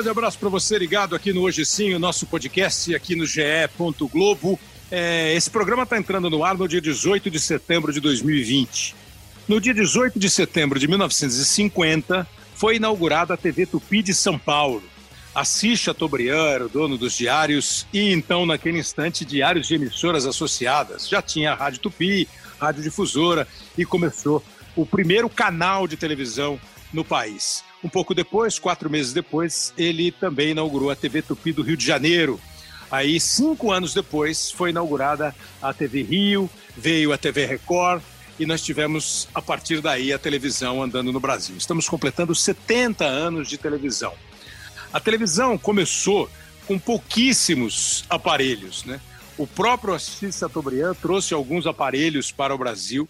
grande abraço para você ligado aqui no Hoje Sim, o nosso podcast aqui no GE. Globo. É, esse programa está entrando no ar no dia 18 de setembro de 2020. No dia 18 de setembro de 1950, foi inaugurada a TV Tupi de São Paulo. Chateaubriand era o dono dos diários e então, naquele instante, diários de emissoras associadas. Já tinha a Rádio Tupi, Rádio Difusora e começou o primeiro canal de televisão no país. Um pouco depois, quatro meses depois, ele também inaugurou a TV Tupi do Rio de Janeiro. Aí, cinco anos depois, foi inaugurada a TV Rio, veio a TV Record e nós tivemos, a partir daí, a televisão andando no Brasil. Estamos completando 70 anos de televisão. A televisão começou com pouquíssimos aparelhos, né? O próprio Assis Chateaubriand trouxe alguns aparelhos para o Brasil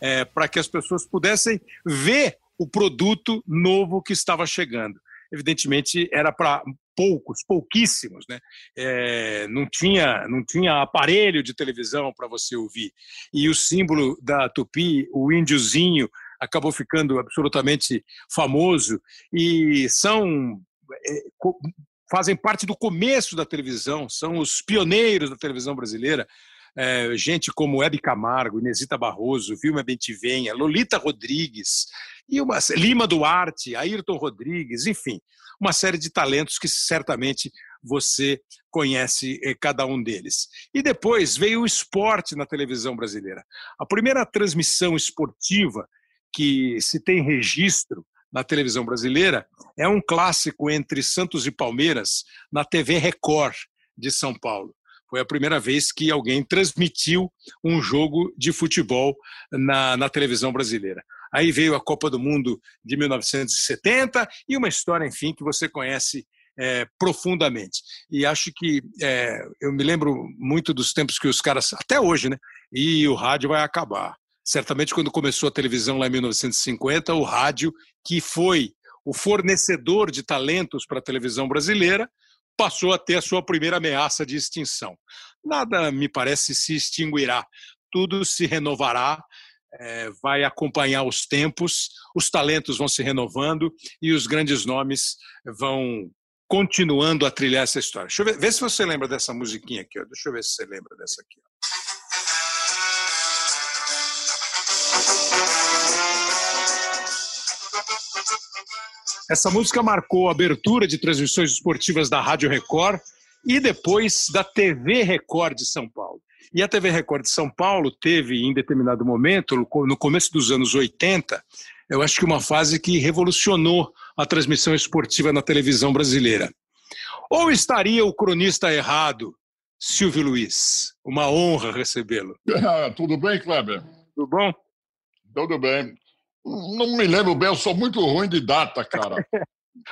é, para que as pessoas pudessem ver o produto novo que estava chegando. Evidentemente, era para poucos, pouquíssimos, né? É, não tinha, não tinha aparelho de televisão para você ouvir. E o símbolo da Tupi, o índiozinho, acabou ficando absolutamente famoso e são é, fazem parte do começo da televisão, são os pioneiros da televisão brasileira. É, gente como Hebe Camargo, Inesita Barroso, Vilma Bentivenha, Lolita Rodrigues, e uma, Lima Duarte, Ayrton Rodrigues, enfim, uma série de talentos que certamente você conhece eh, cada um deles. E depois veio o esporte na televisão brasileira. A primeira transmissão esportiva que se tem registro na televisão brasileira é um clássico entre Santos e Palmeiras na TV Record de São Paulo. Foi a primeira vez que alguém transmitiu um jogo de futebol na, na televisão brasileira. Aí veio a Copa do Mundo de 1970 e uma história, enfim, que você conhece é, profundamente. E acho que é, eu me lembro muito dos tempos que os caras, até hoje, né? E o rádio vai acabar. Certamente, quando começou a televisão lá em 1950, o rádio, que foi o fornecedor de talentos para a televisão brasileira, passou a ter a sua primeira ameaça de extinção. Nada, me parece, se extinguirá. Tudo se renovará é, vai acompanhar os tempos, os talentos vão se renovando e os grandes nomes vão continuando a trilhar essa história. Deixa eu ver, se você lembra dessa musiquinha aqui. Ó. Deixa eu ver se você lembra dessa aqui. Ó. Essa música marcou a abertura de transmissões esportivas da Rádio Record e depois da TV Record de São Paulo. E a TV Record de São Paulo teve, em determinado momento, no começo dos anos 80, eu acho que uma fase que revolucionou a transmissão esportiva na televisão brasileira. Ou estaria o cronista errado, Silvio Luiz? Uma honra recebê-lo. Ah, tudo bem, Kleber? Tudo bom? Tudo bem. Não me lembro bem, eu sou muito ruim de data, cara.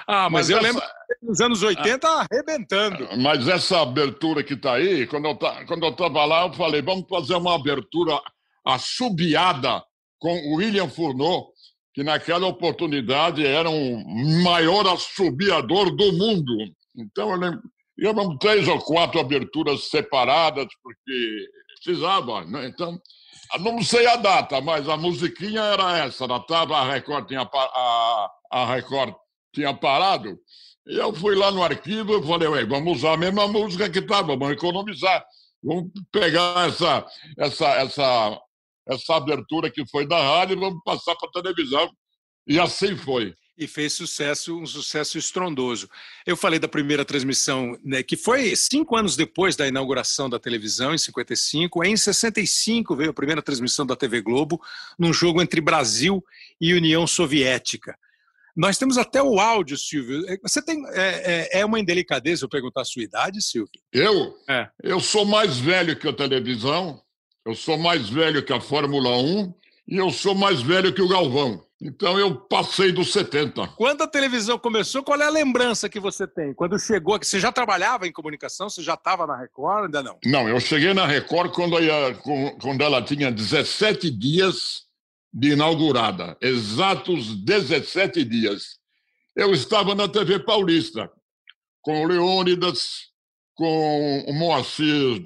Ah, mas, mas eu essa... lembro nos anos 80 ah, arrebentando. Mas essa abertura que está aí, quando eu quando eu estava lá, eu falei, vamos fazer uma abertura assobiada com o William Furneaux, que naquela oportunidade era o maior assobiador do mundo. Então eu lembro, íamos três ou quatro aberturas separadas, porque precisava, né? Então, não sei a data, mas a musiquinha era essa. Na tava, a Record tinha a, a Record tinha parado. E eu fui lá no arquivo e falei, Ué, vamos usar a mesma música que tá, vamos economizar. Vamos pegar essa, essa, essa, essa abertura que foi da rádio e vamos passar para a televisão. E assim foi. E fez sucesso, um sucesso estrondoso. Eu falei da primeira transmissão, né, que foi cinco anos depois da inauguração da televisão, em 55. Em 65 veio a primeira transmissão da TV Globo, num jogo entre Brasil e União Soviética. Nós temos até o áudio, Silvio. É, você tem. É, é, é uma indelicadeza eu perguntar a sua idade, Silvio? Eu? É. Eu sou mais velho que a televisão, eu sou mais velho que a Fórmula 1 e eu sou mais velho que o Galvão. Então eu passei dos 70. Quando a televisão começou, qual é a lembrança que você tem? Quando chegou aqui, você já trabalhava em comunicação? Você já estava na Record? Ainda não? Não, eu cheguei na Record quando, quando ela tinha 17 dias de inaugurada, exatos 17 dias. Eu estava na TV Paulista, com o Leônidas, com o Moacir,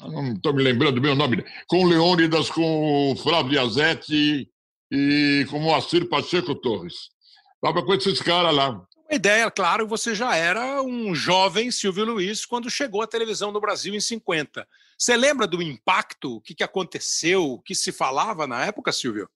não estou me lembrando do meu nome, com o Leônidas, com o Flávio Azetti e com o Moacir Pacheco Torres. Estava com esses caras lá. A ideia, claro, você já era um jovem Silvio Luiz quando chegou à televisão no Brasil em 50. Você lembra do impacto? O que aconteceu? O que se falava na época, Silvio?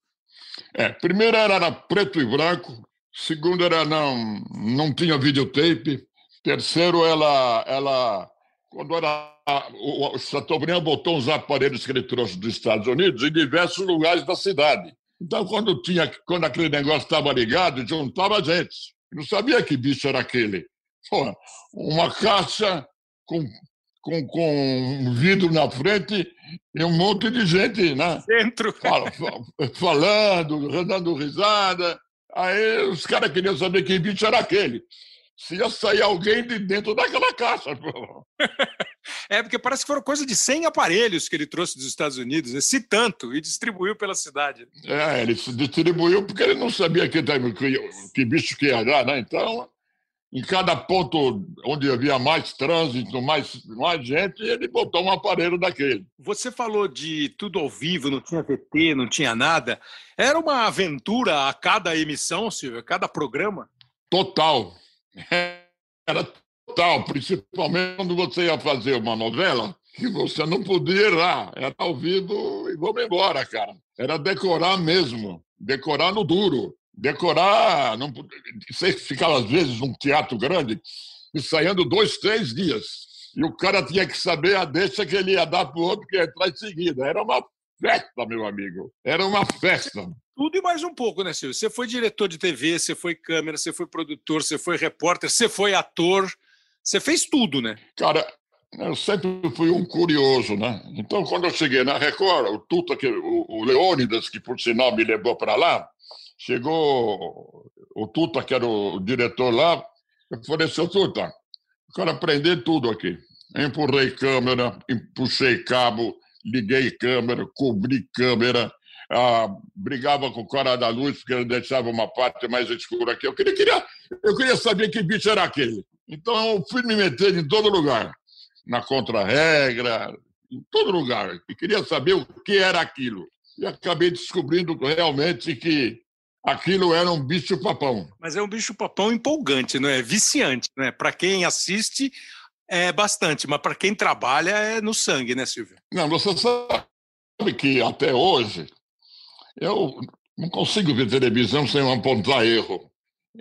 É, primeiro era preto e branco, segundo era não, não tinha videotape, terceiro ela, ela quando era o Chateaubriand botou uns aparelhos que ele trouxe dos Estados Unidos em diversos lugares da cidade. Então, quando, tinha, quando aquele negócio estava ligado, juntava gente. não sabia que bicho era aquele. Pô, uma caixa com, com, com um vidro na frente e um monte de gente, né? Dentro. Fala, falando, dando risada. Aí os caras queriam saber que bicho era aquele se ia sair alguém de dentro daquela caixa. é, porque parece que foram coisa de 100 aparelhos que ele trouxe dos Estados Unidos, né? se tanto, e distribuiu pela cidade. É, ele distribuiu porque ele não sabia que, que, que bicho que ia dar, né? Então, em cada ponto onde havia mais trânsito, mais, mais gente, ele botou um aparelho daquele. Você falou de tudo ao vivo, não tinha VT, não tinha nada. Era uma aventura a cada emissão, Silvio, a cada programa? Total era total, principalmente quando você ia fazer uma novela que você não podia errar. Era ao vivo e vamos embora, cara. Era decorar mesmo, decorar no duro. Decorar, não, você ficava às vezes num teatro grande ensaiando dois, três dias. E o cara tinha que saber a deixa que ele ia dar para o outro que ia entrar em seguida. Era uma festa, meu amigo. Era uma festa. Tudo e mais um pouco, né, Silvio? Você foi diretor de TV, você foi câmera, você foi produtor, você foi repórter, você foi ator, você fez tudo, né? Cara, eu sempre fui um curioso, né? Então, quando eu cheguei na Record, o Tuta, que, o, o Leônidas, que por sinal me levou para lá, chegou o Tuta, que era o diretor lá, eu falei, seu Tuta, eu quero aprender tudo aqui. Empurrei câmera, puxei cabo, liguei câmera, cobri câmera, ah, brigava com o cara da luz porque ele deixava uma parte mais escura aqui. Eu queria, queria, eu queria saber que bicho era aquele. Então eu fui me meter em todo lugar, na contra-regra, em todo lugar. E queria saber o que era aquilo. E acabei descobrindo realmente que aquilo era um bicho-papão. Mas é um bicho-papão empolgante, não é? Viciante, né? Para quem assiste, é bastante, mas para quem trabalha é no sangue, né, Silvio? Não, você sabe que até hoje eu não consigo ver televisão sem apontar erro.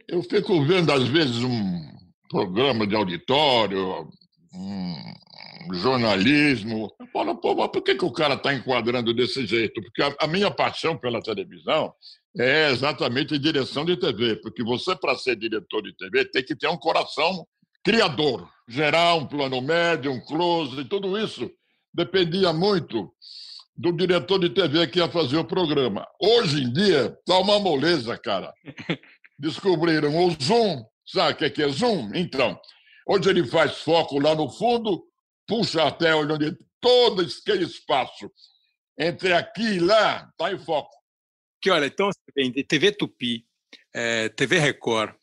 Eu fico vendo, às vezes, um programa de auditório, um jornalismo. Eu falo, pô, mas por que, que o cara está enquadrando desse jeito? Porque a, a, minha paixão pela televisão é exatamente direção de TV. Porque você, para ser diretor de TV, tem que ter um coração criador. Gerar um plano médio, um close, e tudo isso dependia muito do diretor de TV que ia fazer o programa. Hoje em dia, tá uma moleza, cara. Descobriram o Zoom. Sabe o que é Zoom? Então, hoje ele faz foco lá no fundo, puxa até onde todo aquele espaço entre aqui e lá está em foco. Que olha, então, TV Tupi, é, TV Record,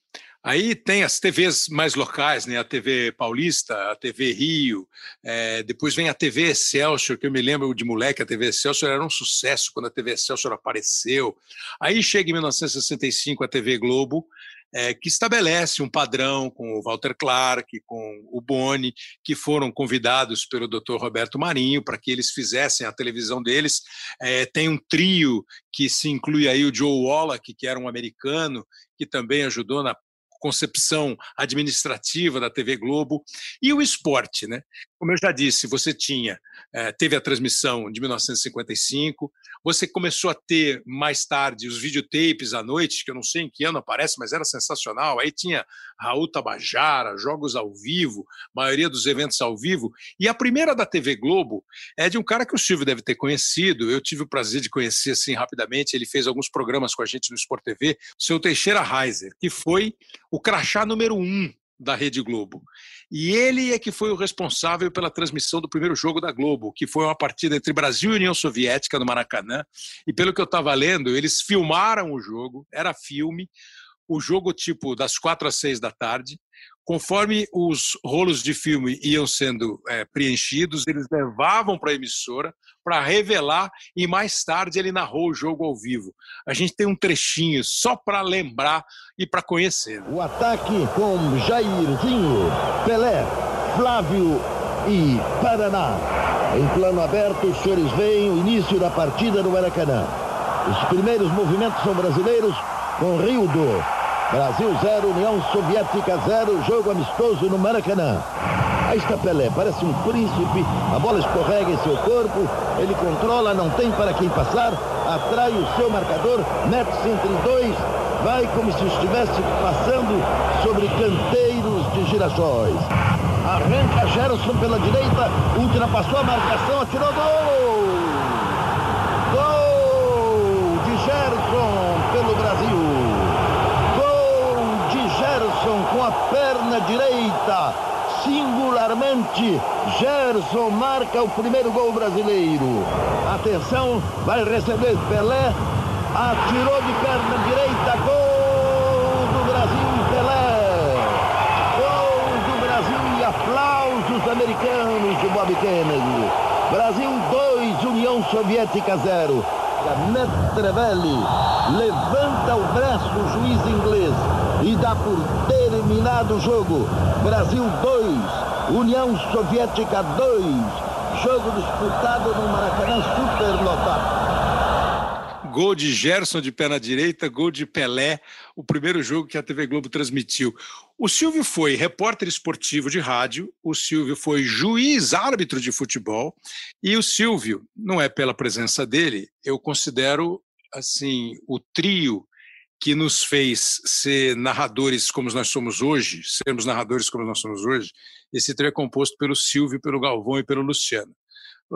Aí tem as TVs mais locais, né? a TV Paulista, a TV Rio, é, depois vem a TV Excelsior, que eu me lembro de moleque, a TV Excelsior era um sucesso quando a TV Excelsior apareceu. Aí chega em 1965 a TV Globo, é, que estabelece um padrão com o Walter Clark, com o Boni, que foram convidados pelo Dr. Roberto Marinho para que eles fizessem a televisão deles. É, tem um trio que se inclui aí o Joe Wallach, que era um americano, que também ajudou na concepção administrativa da TV Globo e o esporte, né? Como eu já disse, você tinha é, teve a transmissão de 1955, você começou a ter mais tarde os videotapes à noite, que eu não sei em que ano aparece, mas era sensacional. Aí tinha Raul Tabajara, jogos ao vivo, maioria dos eventos ao vivo. E a primeira da TV Globo é de um cara que o Silvio deve ter conhecido. Eu tive o prazer de conhecer assim rapidamente. Ele fez alguns programas com a gente no Sport TV, seu Teixeira Reiser, que foi o crachá número um da Rede Globo. E ele é que foi o responsável pela transmissão do primeiro jogo da Globo, que foi uma partida entre Brasil e União Soviética no Maracanã. E pelo que eu estava lendo, eles filmaram o jogo, era filme, o jogo tipo das quatro às seis da tarde, Conforme os rolos de filme iam sendo é, preenchidos, eles levavam para a emissora para revelar e mais tarde ele narrou o jogo ao vivo. A gente tem um trechinho só para lembrar e para conhecer. O ataque com Jairzinho, Pelé, Flávio e Paraná. Em plano aberto, os senhores veem o início da partida no Maracanã. Os primeiros movimentos são brasileiros com Rio do Brasil 0, União Soviética 0, jogo amistoso no Maracanã. Aí está Pelé, parece um príncipe, a bola escorrega em seu corpo, ele controla, não tem para quem passar, atrai o seu marcador, mete-se entre dois, vai como se estivesse passando sobre canteiros de girassóis. Arranca Gerson pela direita, ultrapassou a marcação, atirou gol de Gerson pelo Brasil. Gol de Gerson com a perna direita. Singularmente, Gerson marca o primeiro gol brasileiro. Atenção, vai receber Pelé. Atirou de perna direita, gol! americanos de Bob Kennedy. Brasil 2, União Soviética 0. Netrevelli levanta o braço o juiz inglês e dá por terminado o jogo. Brasil 2, União Soviética 2. Jogo disputado no Maracanã superlotado gol de Gerson de pé na direita, gol de Pelé, o primeiro jogo que a TV Globo transmitiu. O Silvio foi repórter esportivo de rádio, o Silvio foi juiz árbitro de futebol, e o Silvio, não é pela presença dele, eu considero assim o trio que nos fez ser narradores como nós somos hoje, sermos narradores como nós somos hoje, esse trio é composto pelo Silvio, pelo Galvão e pelo Luciano.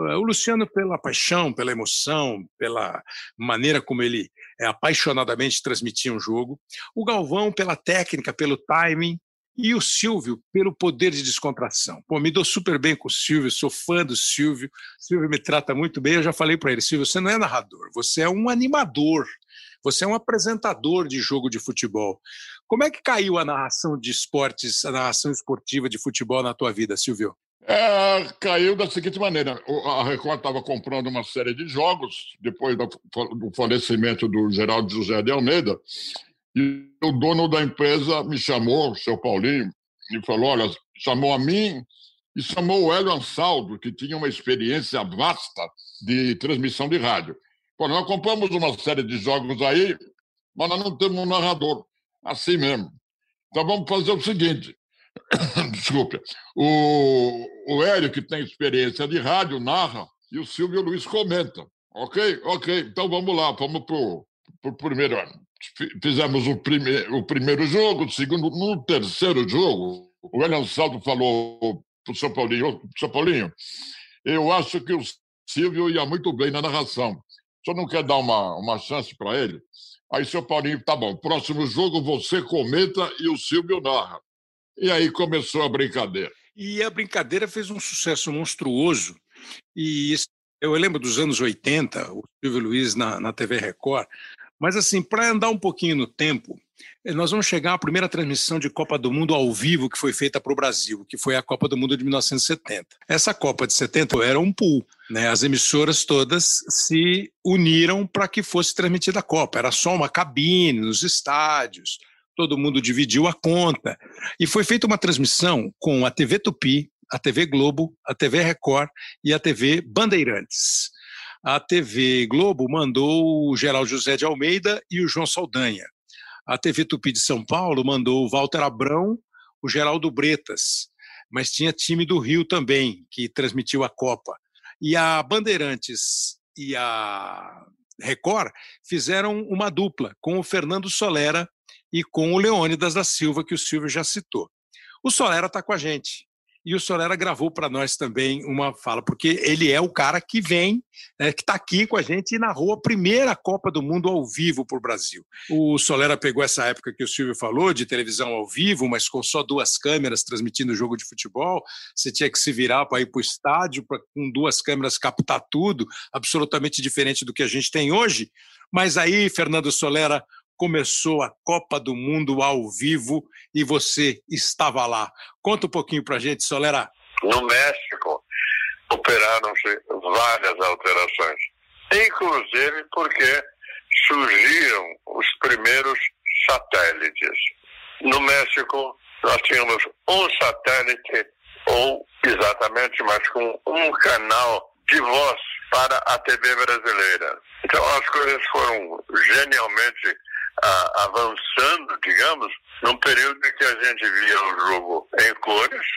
Eh, o Luciano, pela paixão, pela emoção, pela maneira como ele é, apaixonadamente transmitia um jogo. O Galvão, pela técnica, pelo timing. E o Silvio, pelo poder de descontração. Pô, me dou super bem com o Silvio, sou fã do Silvio. O Silvio me trata muito bem. Eu já falei para ele: Silvio, você não é narrador, você é um animador. Você é um apresentador de jogo de futebol. Como é que caiu a narração de esportes, a narração esportiva de futebol na tua vida, Silvio? É, caiu da seguinte maneira: a Record estava comprando uma série de jogos depois do falecimento do Geraldo José de Almeida, e o dono da empresa me chamou, o seu Paulinho, e falou: olha, chamou a mim e chamou o Hélio Ansaldo, que tinha uma experiência vasta de transmissão de rádio. Falou: nós compramos uma série de jogos aí, mas nós não temos um narrador. Assim mesmo. Então vamos fazer o seguinte: Desculpe. O, o Hélio, que tem experiência de rádio, narra, e o Silvio Luiz comenta. Ok? Ok. Então vamos lá, vamos para o primeiro ano. Fizemos o, prime, o primeiro jogo, o segundo, no terceiro jogo, o Hélio Saldo falou para o São Paulinho, São Paulinho, eu acho que o Silvio ia muito bem na narração. Senhor não quer dar uma, uma chance para ele? Aí, seu Paulinho, tá bom, próximo jogo você comenta e o Silvio narra. E aí começou a brincadeira. E a brincadeira fez um sucesso monstruoso. E eu lembro dos anos 80, o Silvio Luiz na, na TV Record. Mas, assim, para andar um pouquinho no tempo, eh, nós vamos chegar à primeira transmissão de Copa do Mundo ao vivo que foi feita para o Brasil, que foi a Copa do Mundo de 1970. Essa Copa de 70 era um pool, né? As emissoras todas se uniram para que fosse transmitida a Copa. Era só uma cabine nos estádios, todo mundo dividiu a conta. E foi feita uma transmissão com a TV Tupi, a TV Globo, a TV Record e a TV Bandeirantes. A TV Globo mandou o Geraldo José de Almeida e o João Saldanha. A TV Tupi de São Paulo mandou o Walter Abrão, o Geraldo Bretas. Mas tinha time do Rio também, que transmitiu a Copa. E a Bandeirantes e a Record fizeram uma dupla com o Fernando Solera e com o Leônidas da Silva, que o Silvio já citou. O Solera está com a gente. E o Solera gravou para nós também uma fala, porque ele é o cara que vem, né, que está aqui com a gente e narrou a primeira Copa do Mundo ao vivo para o Brasil. O Solera pegou essa época que o Silvio falou, de televisão ao vivo, mas com só duas câmeras transmitindo o jogo de futebol. Você tinha que se virar para ir para o estádio, para com duas câmeras captar tudo, absolutamente diferente do que a gente tem hoje. Mas aí, Fernando Solera começou a Copa do Mundo ao vivo e você estava lá. Conta um pouquinho para a gente, Solera. No México, operaram-se várias alterações, inclusive porque surgiram os primeiros satélites. No México, nós tínhamos um satélite, ou exatamente, mas com um canal de voz para a TV brasileira. Então as coisas foram genialmente avançando, digamos, num período em que a gente via o jogo em cores,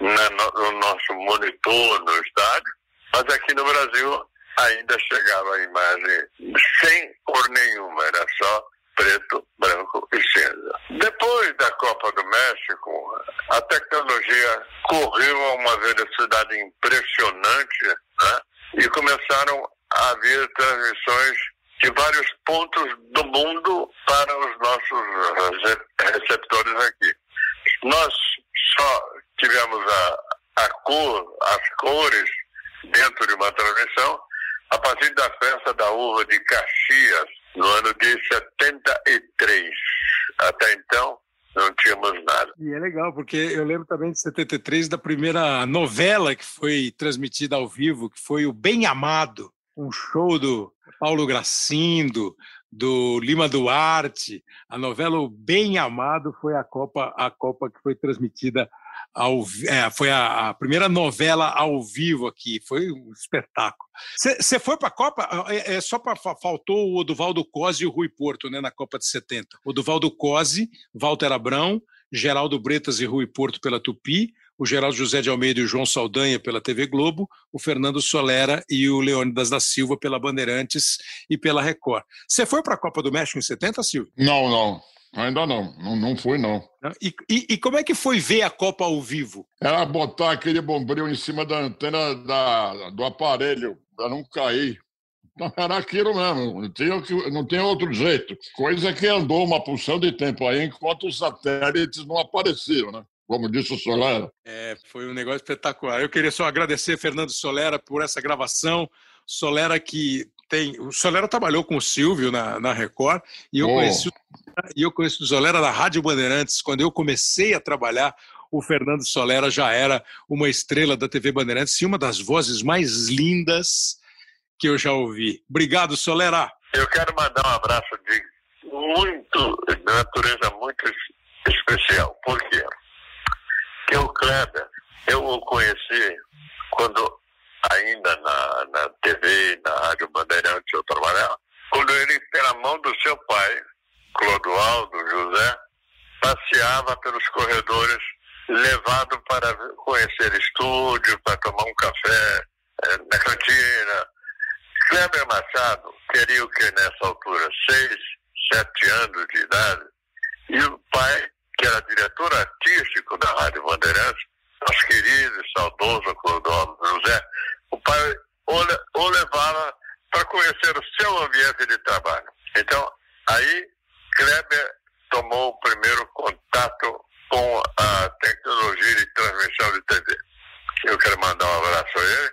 na, no, no nosso monitor no estádio, mas aqui no Brasil ainda chegava a imagem sem cor nenhuma, era só preto, branco e cinza. Depois da Copa do México, a tecnologia correu a uma velocidade impressionante né? e começaram a haver transmissões de vários pontos do mundo para os nossos receptores aqui. Nós só tivemos a, a cor, as cores dentro de uma transmissão a partir da festa da uva de Caxias, no ano de 73. Até então, não tínhamos nada. E é legal, porque eu lembro também de 73 da primeira novela que foi transmitida ao vivo, que foi o Bem Amado, um show do Paulo Gracindo, do Lima Duarte. A novela O Bem Amado foi a Copa, a Copa que foi transmitida ao, é, foi a, a, primeira novela ao vivo aqui, foi um espetáculo. Você foi para a Copa? É, é só para faltou o Oduvaldo Cosi e o Rui Porto, né, na Copa de 70. Oduvaldo Cosi, Walter Abrão, Geraldo Bretas e Rui Porto pela Tupi, o Geraldo José de Almeida e o João Saldanha pela TV Globo, o Fernando Solera e o Leônidas da Silva pela Bandeirantes e pela Record. Você foi para a Copa do México em 70, Silvio? Não, não. Ainda não, não, não fui não. E, e, e, como é que foi ver a Copa ao vivo? Era botar aquele bombril em cima da antena da, do aparelho para não cair. Então era aquilo mesmo, não tinha, não tinha outro jeito. Coisa que andou uma porção de tempo aí enquanto os satélites não apareceram, né? Como disse o Solera. É, foi um negócio espetacular. Eu queria só agradecer Fernando Solera por essa gravação. Solera que tem. O Solera trabalhou com o Silvio na, na Record e eu, oh. conheci, e eu conheci o Solera da Rádio Bandeirantes. Quando eu comecei a trabalhar, o Fernando Solera já era uma estrela da TV Bandeirantes e uma das vozes mais lindas que eu já ouvi. Obrigado, Solera. Eu quero mandar um abraço de muito, de natureza muito especial. Por quê? Porque o Kleber, eu o conheci quando ainda na, na TV, na Rádio Bandeirantes, eu trabalhava, quando ele, pela mão do seu pai, Clodoaldo José, passeava pelos corredores, levado para conhecer estúdio, para tomar um café é, na cantina. Kleber Machado teria o que nessa altura? Seis, sete anos de idade. E o pai, que era diretor artístico da Rádio Bandeirantes, nosso querido e saudoso Clodoaldo José, o pai o, levava para conhecer o seu ambiente de trabalho. Então, aí, Kleber tomou o primeiro contato com a tecnologia de transmissão de TV. Eu quero mandar um abraço a ele,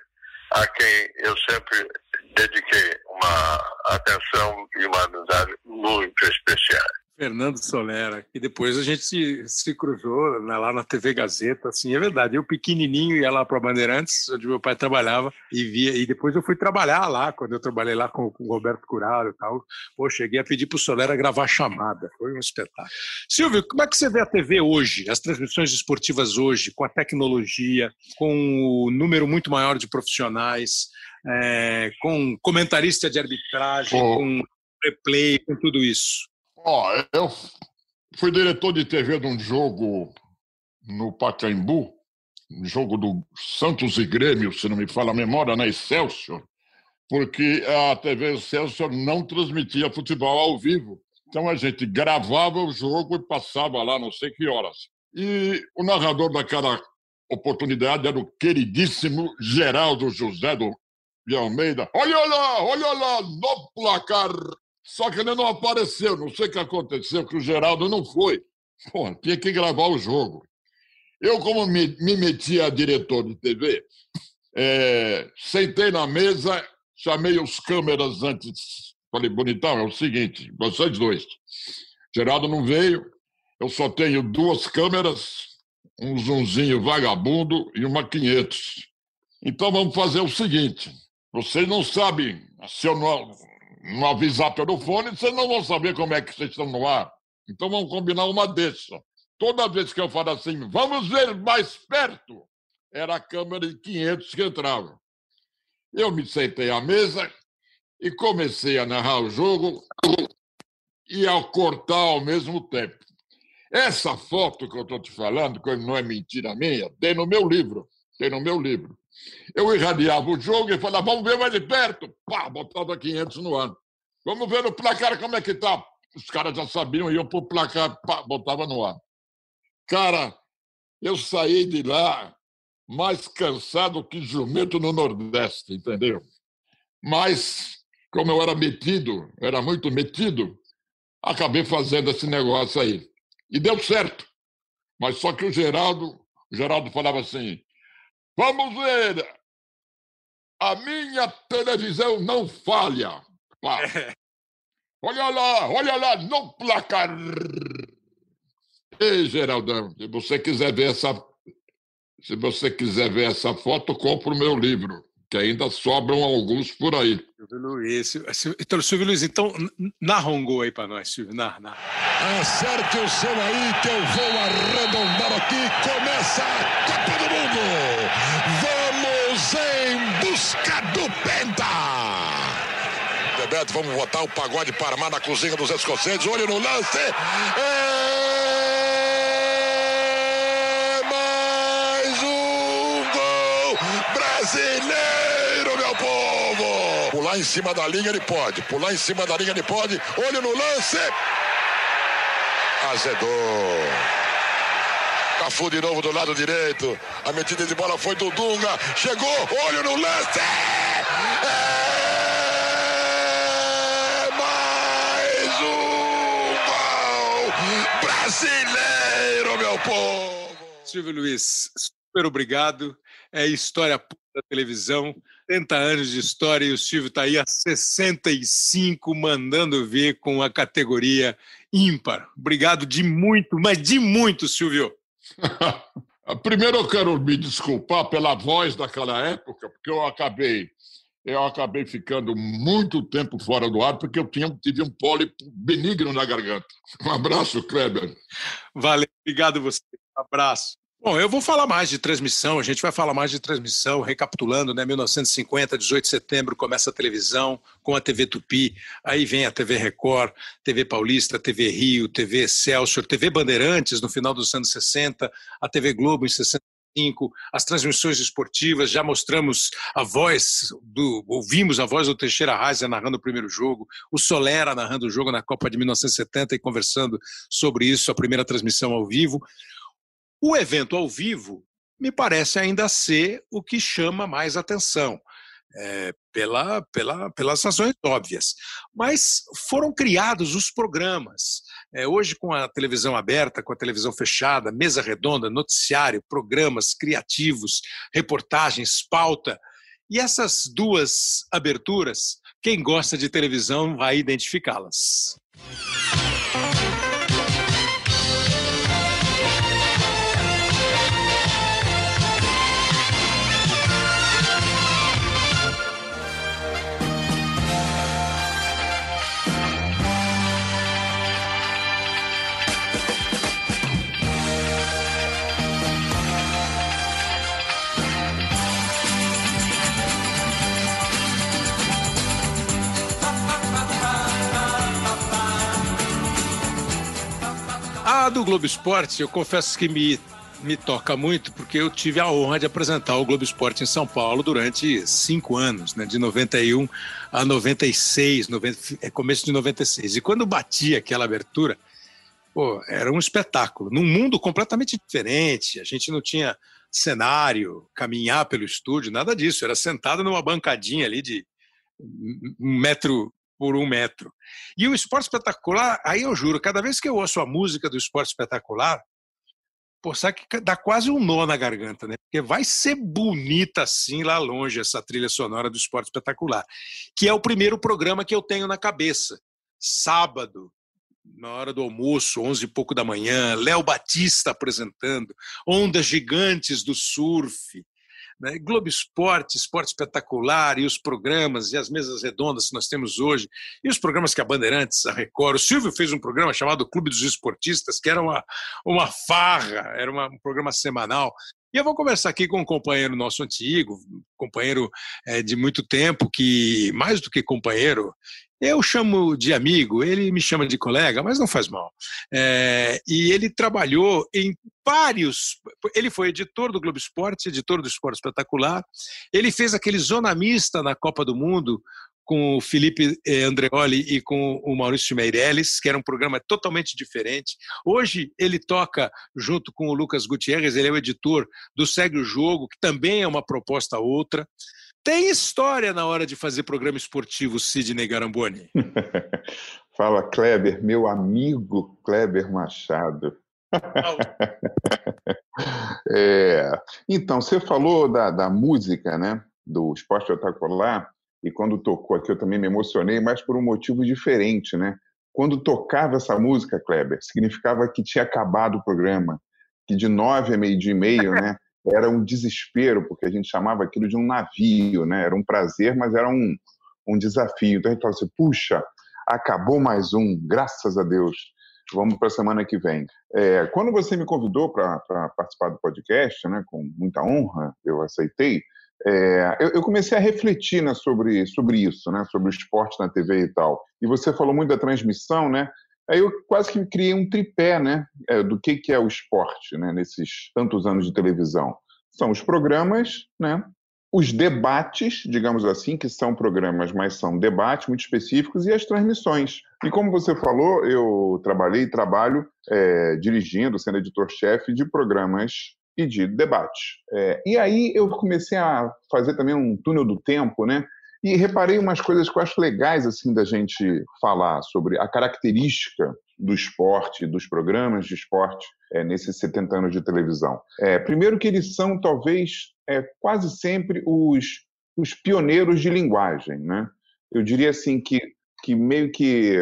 a quem eu sempre dediquei uma atenção e uma amizade muito especiais. Fernando Solera, e depois a gente se, se cruzou né, lá na TV Gazeta, assim, é verdade. Eu pequenininho ia lá para Bandeirantes, onde meu pai trabalhava, e via, e depois eu fui trabalhar lá, quando eu trabalhei lá com, com o Roberto Curado e tal. Pô, cheguei a pedir para o Solera gravar chamada, foi um espetáculo. Silvio, como é que você vê a TV hoje, as transmissões esportivas hoje, com a tecnologia, com o número muito maior de profissionais, é, com comentarista de arbitragem, oh. com replay, com tudo isso? Ó, eu fui diretor de TV de um jogo no Pacaembu, um jogo do Santos e Grêmio, se não me fala a memória, na Excelsior, porque a TV Excelsior não transmitia futebol ao vivo. Então a gente gravava o jogo e passava lá não sei que horas. E o narrador daquela oportunidade era o queridíssimo Geraldo José do de Almeida. Olha lá, olha lá, no placar só que ele não apareceu, não sei o que aconteceu, que o Geraldo não foi. Pô, tinha que gravar o jogo. Eu, como me, me meti a diretor de TV, é, sentei na mesa, chamei os câmeras antes Falei, bonitão, é o seguinte, vocês dois. Geraldo não veio, eu só tenho duas câmeras, um zoomzinho vagabundo e uma 500. Então vamos fazer o seguinte: vocês não sabem, se eu não, não avisar pelo fone, vocês não vão saber como é que vocês estão no ar. Então vamos combinar uma dessa. Toda vez que eu falo assim, vamos ver mais perto, era a câmera de 500 que entrava. Eu me sentei à mesa e comecei a narrar o jogo e a cortar ao mesmo tempo. Essa foto que eu estou te falando, que não é mentira minha, tem no meu livro. Tem no meu livro. Eu irradiava o jogo e falava, vamos ver mais de perto. Pá, botava 500 no ano. Vamos ver no placar como é que tá. Os caras já sabiam, iam pro placar, pá, botava no ar. Cara, eu saí de lá mais cansado que jumento no Nordeste, entendeu? Mas, como eu era metido, era muito metido, acabei fazendo esse negócio aí. E deu certo. Mas só que o Geraldo, o Geraldo falava assim: vamos ver, a minha televisão não falha. Pá. Olha lá, olha lá, no placar. Ei, Geraldão, se você quiser ver essa, se você quiser ver essa foto, compra o meu livro, que ainda sobram alguns por aí. Silvio Luiz, então, Silvio Luiz, então narra um gol aí para nós, Silvio, narra, narra. Acerte o seu aí que eu vou arredondar aqui. Começa a Copa do Mundo. Em busca do Penta. Bebeto, vamos botar o pagode Parmar na cozinha dos escoceses. Olho no lance. É... brasileiro, meu povo! Pular em cima da linha ele pode, pular em cima da linha ele pode. Olho no lance. Azedou. Cafu de novo do lado direito. A metida de bola foi do Dunga. Chegou, olho no lance. É mais um gol brasileiro, meu povo. Silvio Luiz, super obrigado. É história da televisão, 30 anos de história e o Silvio está aí há 65 mandando ver com a categoria ímpar. Obrigado de muito, mas de muito, Silvio. Primeiro eu quero me desculpar pela voz daquela época, porque eu acabei eu acabei ficando muito tempo fora do ar porque eu tinha, tive um pólipo benigno na garganta. Um abraço, Kleber. Valeu, obrigado você. Um abraço. Bom, eu vou falar mais de transmissão, a gente vai falar mais de transmissão, recapitulando, né? 1950, 18 de setembro, começa a televisão com a TV Tupi, aí vem a TV Record, TV Paulista, TV Rio, TV Excelsior, TV Bandeirantes no final dos anos 60, a TV Globo em 65, as transmissões esportivas, já mostramos a voz do, ouvimos a voz do Teixeira Reis narrando o primeiro jogo, o Solera narrando o jogo na Copa de 1970 e conversando sobre isso, a primeira transmissão ao vivo. O evento ao vivo me parece ainda ser o que chama mais atenção. É, pela, pela, pelas razões óbvias. Mas foram criados os programas. É, hoje, com a televisão aberta, com a televisão fechada, mesa redonda, noticiário, programas criativos, reportagens, pauta. E essas duas aberturas, quem gosta de televisão vai identificá-las. Do Globo Esporte, eu confesso que me, me toca muito, porque eu tive a honra de apresentar o Globo Esporte em São Paulo durante cinco anos, né, de 91 a 96, 90, é começo de 96. E quando bati aquela abertura, pô, era um espetáculo, num mundo completamente diferente. A gente não tinha cenário, caminhar pelo estúdio, nada disso. Era sentado numa bancadinha ali de um metro por um metro. E o esporte espetacular, aí eu juro, cada vez que eu ouço a música do esporte espetacular, Pô, sabe que dá quase um nó na garganta, né? Porque vai ser bonita assim lá longe essa trilha sonora do Esporte Espetacular, que é o primeiro programa que eu tenho na cabeça. Sábado, na hora do almoço, onze e pouco da manhã, Léo Batista apresentando, Ondas Gigantes do Surf, né? Globo Esporte, Esporte Espetacular e os programas e as mesas redondas que nós temos hoje, e os programas que a Bandeirantes, a Record, o Silvio fez um programa chamado Clube dos Esportistas, que era uma, uma farra, era uma, um programa semanal. E eu vou conversar aqui com um companheiro nosso antigo, companheiro é, de muito tempo, que mais do que companheiro, eu chamo de amigo, ele me chama de colega, mas não faz mal. É, e ele trabalhou em vários. Ele foi editor do Globo Esporte, editor do Esporte Espetacular. Ele fez aquele Zona Mista na Copa do Mundo com o Felipe eh, Andreoli e com o Maurício Meirelles, que era um programa totalmente diferente. Hoje ele toca junto com o Lucas Gutierrez, ele é o editor do Segue o Jogo, que também é uma proposta outra. Tem história na hora de fazer programa esportivo, Sidney Garamboni? Fala, Kleber, meu amigo Kleber Machado. é, então, você falou da, da música, né? Do esporte espetacular, e quando tocou aqui eu também me emocionei, mas por um motivo diferente, né? Quando tocava essa música, Kleber, significava que tinha acabado o programa, que de nove a meio-dia e meio, né? Era um desespero, porque a gente chamava aquilo de um navio, né? Era um prazer, mas era um, um desafio. Então a gente falava assim: puxa, acabou mais um, graças a Deus. Vamos para a semana que vem. É, quando você me convidou para participar do podcast, né, com muita honra, eu aceitei. É, eu, eu, comecei a refletir né, sobre, sobre isso, né, sobre o esporte na TV e tal. E você falou muito da transmissão, né? Aí eu quase que criei um tripé, né, é, do que, que é o esporte, né, nesses tantos anos de televisão. São os programas, né, os debates, digamos assim, que são programas, mas são debates muito específicos, e as transmissões. E como você falou, eu trabalhei e trabalho é, dirigindo, sendo editor-chefe de programas e de debates. É, e aí eu comecei a fazer também um túnel do tempo, né? E reparei umas coisas que eu acho legais assim da gente falar sobre a característica do esporte, dos programas de esporte é, nesses 70 anos de televisão. É, primeiro que eles são, talvez, é, quase sempre os, os pioneiros de linguagem. Né? Eu diria assim que, que meio que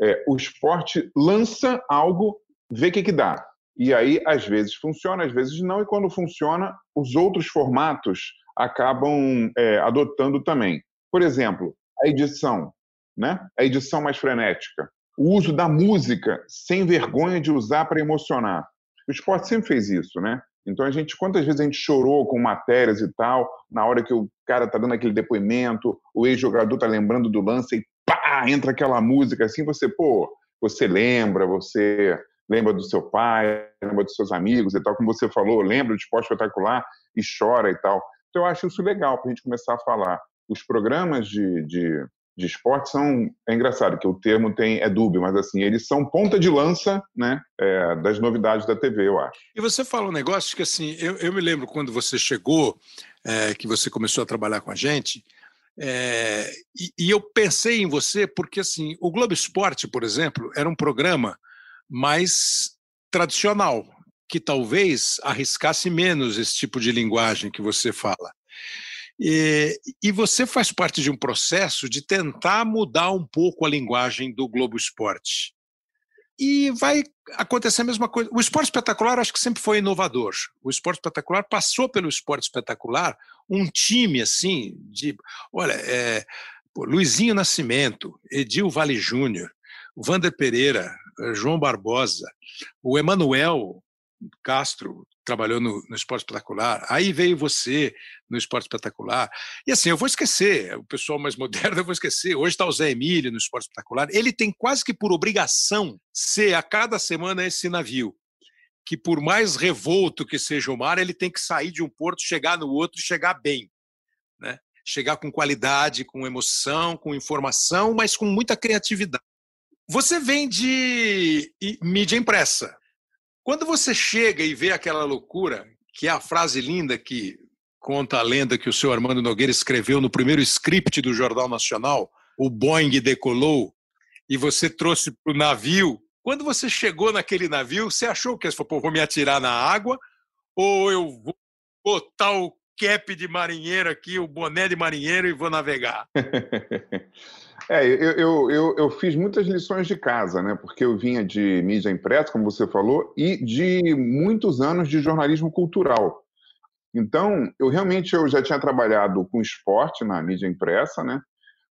é, o esporte lança algo, vê o que, que dá. E aí, às vezes funciona, às vezes não, e quando funciona, os outros formatos acabam é, adotando também. Por exemplo, a edição, né? A edição mais frenética. O uso da música sem vergonha de usar para emocionar. O esporte sempre fez isso, né? Então a gente, quantas vezes a gente chorou com matérias e tal, na hora que o cara tá dando aquele depoimento, o ex-jogador tá lembrando do lance e pá, entra aquela música assim, você, pô, você lembra, você lembra do seu pai, lembra dos seus amigos e tal, como você falou, lembra do esporte espetacular e chora e tal. Então eu acho isso legal para a gente começar a falar os programas de, de, de esporte são. É engraçado que o termo tem é dúbio, mas assim, eles são ponta de lança né, é, das novidades da TV, eu acho. E você fala um negócio que assim, eu, eu me lembro quando você chegou, é, que você começou a trabalhar com a gente. É, e, e, eu pensei em você porque assim o Globo Esporte, por exemplo, era um programa mais tradicional, que talvez arriscasse menos esse tipo de linguagem que você fala. E, e, você faz parte de um processo de tentar mudar um pouco a linguagem do Globo Esporte. E vai acontecer a mesma coisa. O esporte espetacular acho que sempre foi inovador. O esporte espetacular passou pelo esporte espetacular um time assim de, olha, é, pô, Luizinho Nascimento, Edil Vale Júnior, Vander Pereira, João Barbosa, o Emanuel Castro, trabalhou no, no, Esporte Espetacular, aí veio você no Esporte Espetacular. E assim, eu vou esquecer, o pessoal mais moderno eu vou esquecer. Hoje está o Zé Emílio no Esporte Espetacular. Ele tem quase que por obrigação ser a cada semana esse navio. Que por mais revolto que seja o mar, ele tem que sair de um porto, chegar no outro e chegar bem. Né? Chegar com qualidade, com emoção, com informação, mas com muita criatividade. Você vem de mídia impressa, quando você chega e vê aquela loucura, que é a frase linda que conta a lenda que o seu Armando Nogueira escreveu no primeiro script do Jornal Nacional, o Boeing decolou, e você trouxe para o navio Quando você chegou naquele navio, você achou que você falou, vou me atirar na água ou eu vou botar o cap de marinheiro aqui, o boné de marinheiro e vou navegar? É, eu, eu, eu, eu, fiz muitas lições de casa, né? Porque eu vinha de mídia impressa, como você falou, e de muitos anos de jornalismo cultural. Então, eu realmente eu já tinha trabalhado com esporte na mídia impressa, né?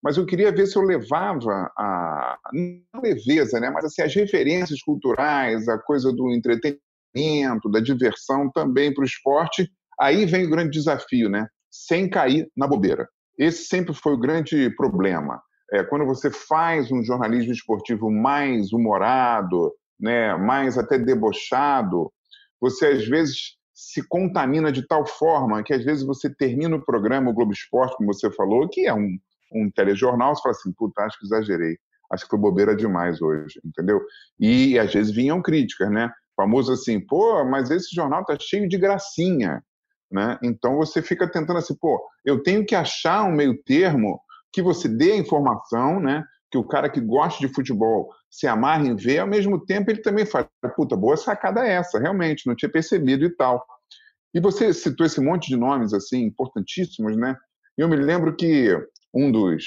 Mas eu queria ver se eu levava a não leveza, né? Mas assim as referências culturais, a coisa do entretenimento, da diversão também para o esporte. Aí vem o grande desafio, né? Sem cair na bobeira. Esse sempre foi o grande problema. É, quando você faz um jornalismo esportivo mais humorado, né, mais até debochado, você às vezes se contamina de tal forma que às vezes você termina o programa, o Globo Esporte, como você falou, que é um, um telejornal, você fala assim, puta, acho que exagerei, acho que foi bobeira demais hoje, entendeu? E às vezes vinham críticas, né? Famoso assim, pô, mas esse jornal tá cheio de gracinha, né? Então você fica tentando assim, pô, eu tenho que achar um meio termo que você dê a informação, né? Que o cara que gosta de futebol se amarre em ver, ao mesmo tempo ele também fala, puta, boa sacada é essa, realmente, não tinha percebido e tal. E você citou esse monte de nomes, assim, importantíssimos, né? Eu me lembro que um dos,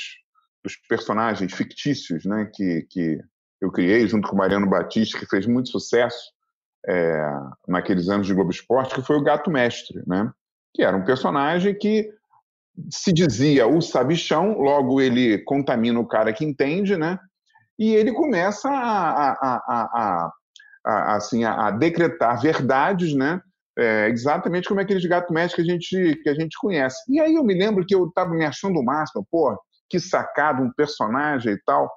dos personagens fictícios, né, que, que eu criei junto com o Mariano Batista, que fez muito sucesso é, naqueles anos de Globo Esporte, que foi o Gato Mestre, né? Que era um personagem que se dizia o sabichão, logo ele contamina o cara que entende, né? E ele começa a, a, a, assim, a, decretar verdades, né? É, exatamente como aqueles gato médico que a gente que a gente conhece. E aí eu me lembro que eu estava me achando o máximo, pô, que sacado um personagem e tal.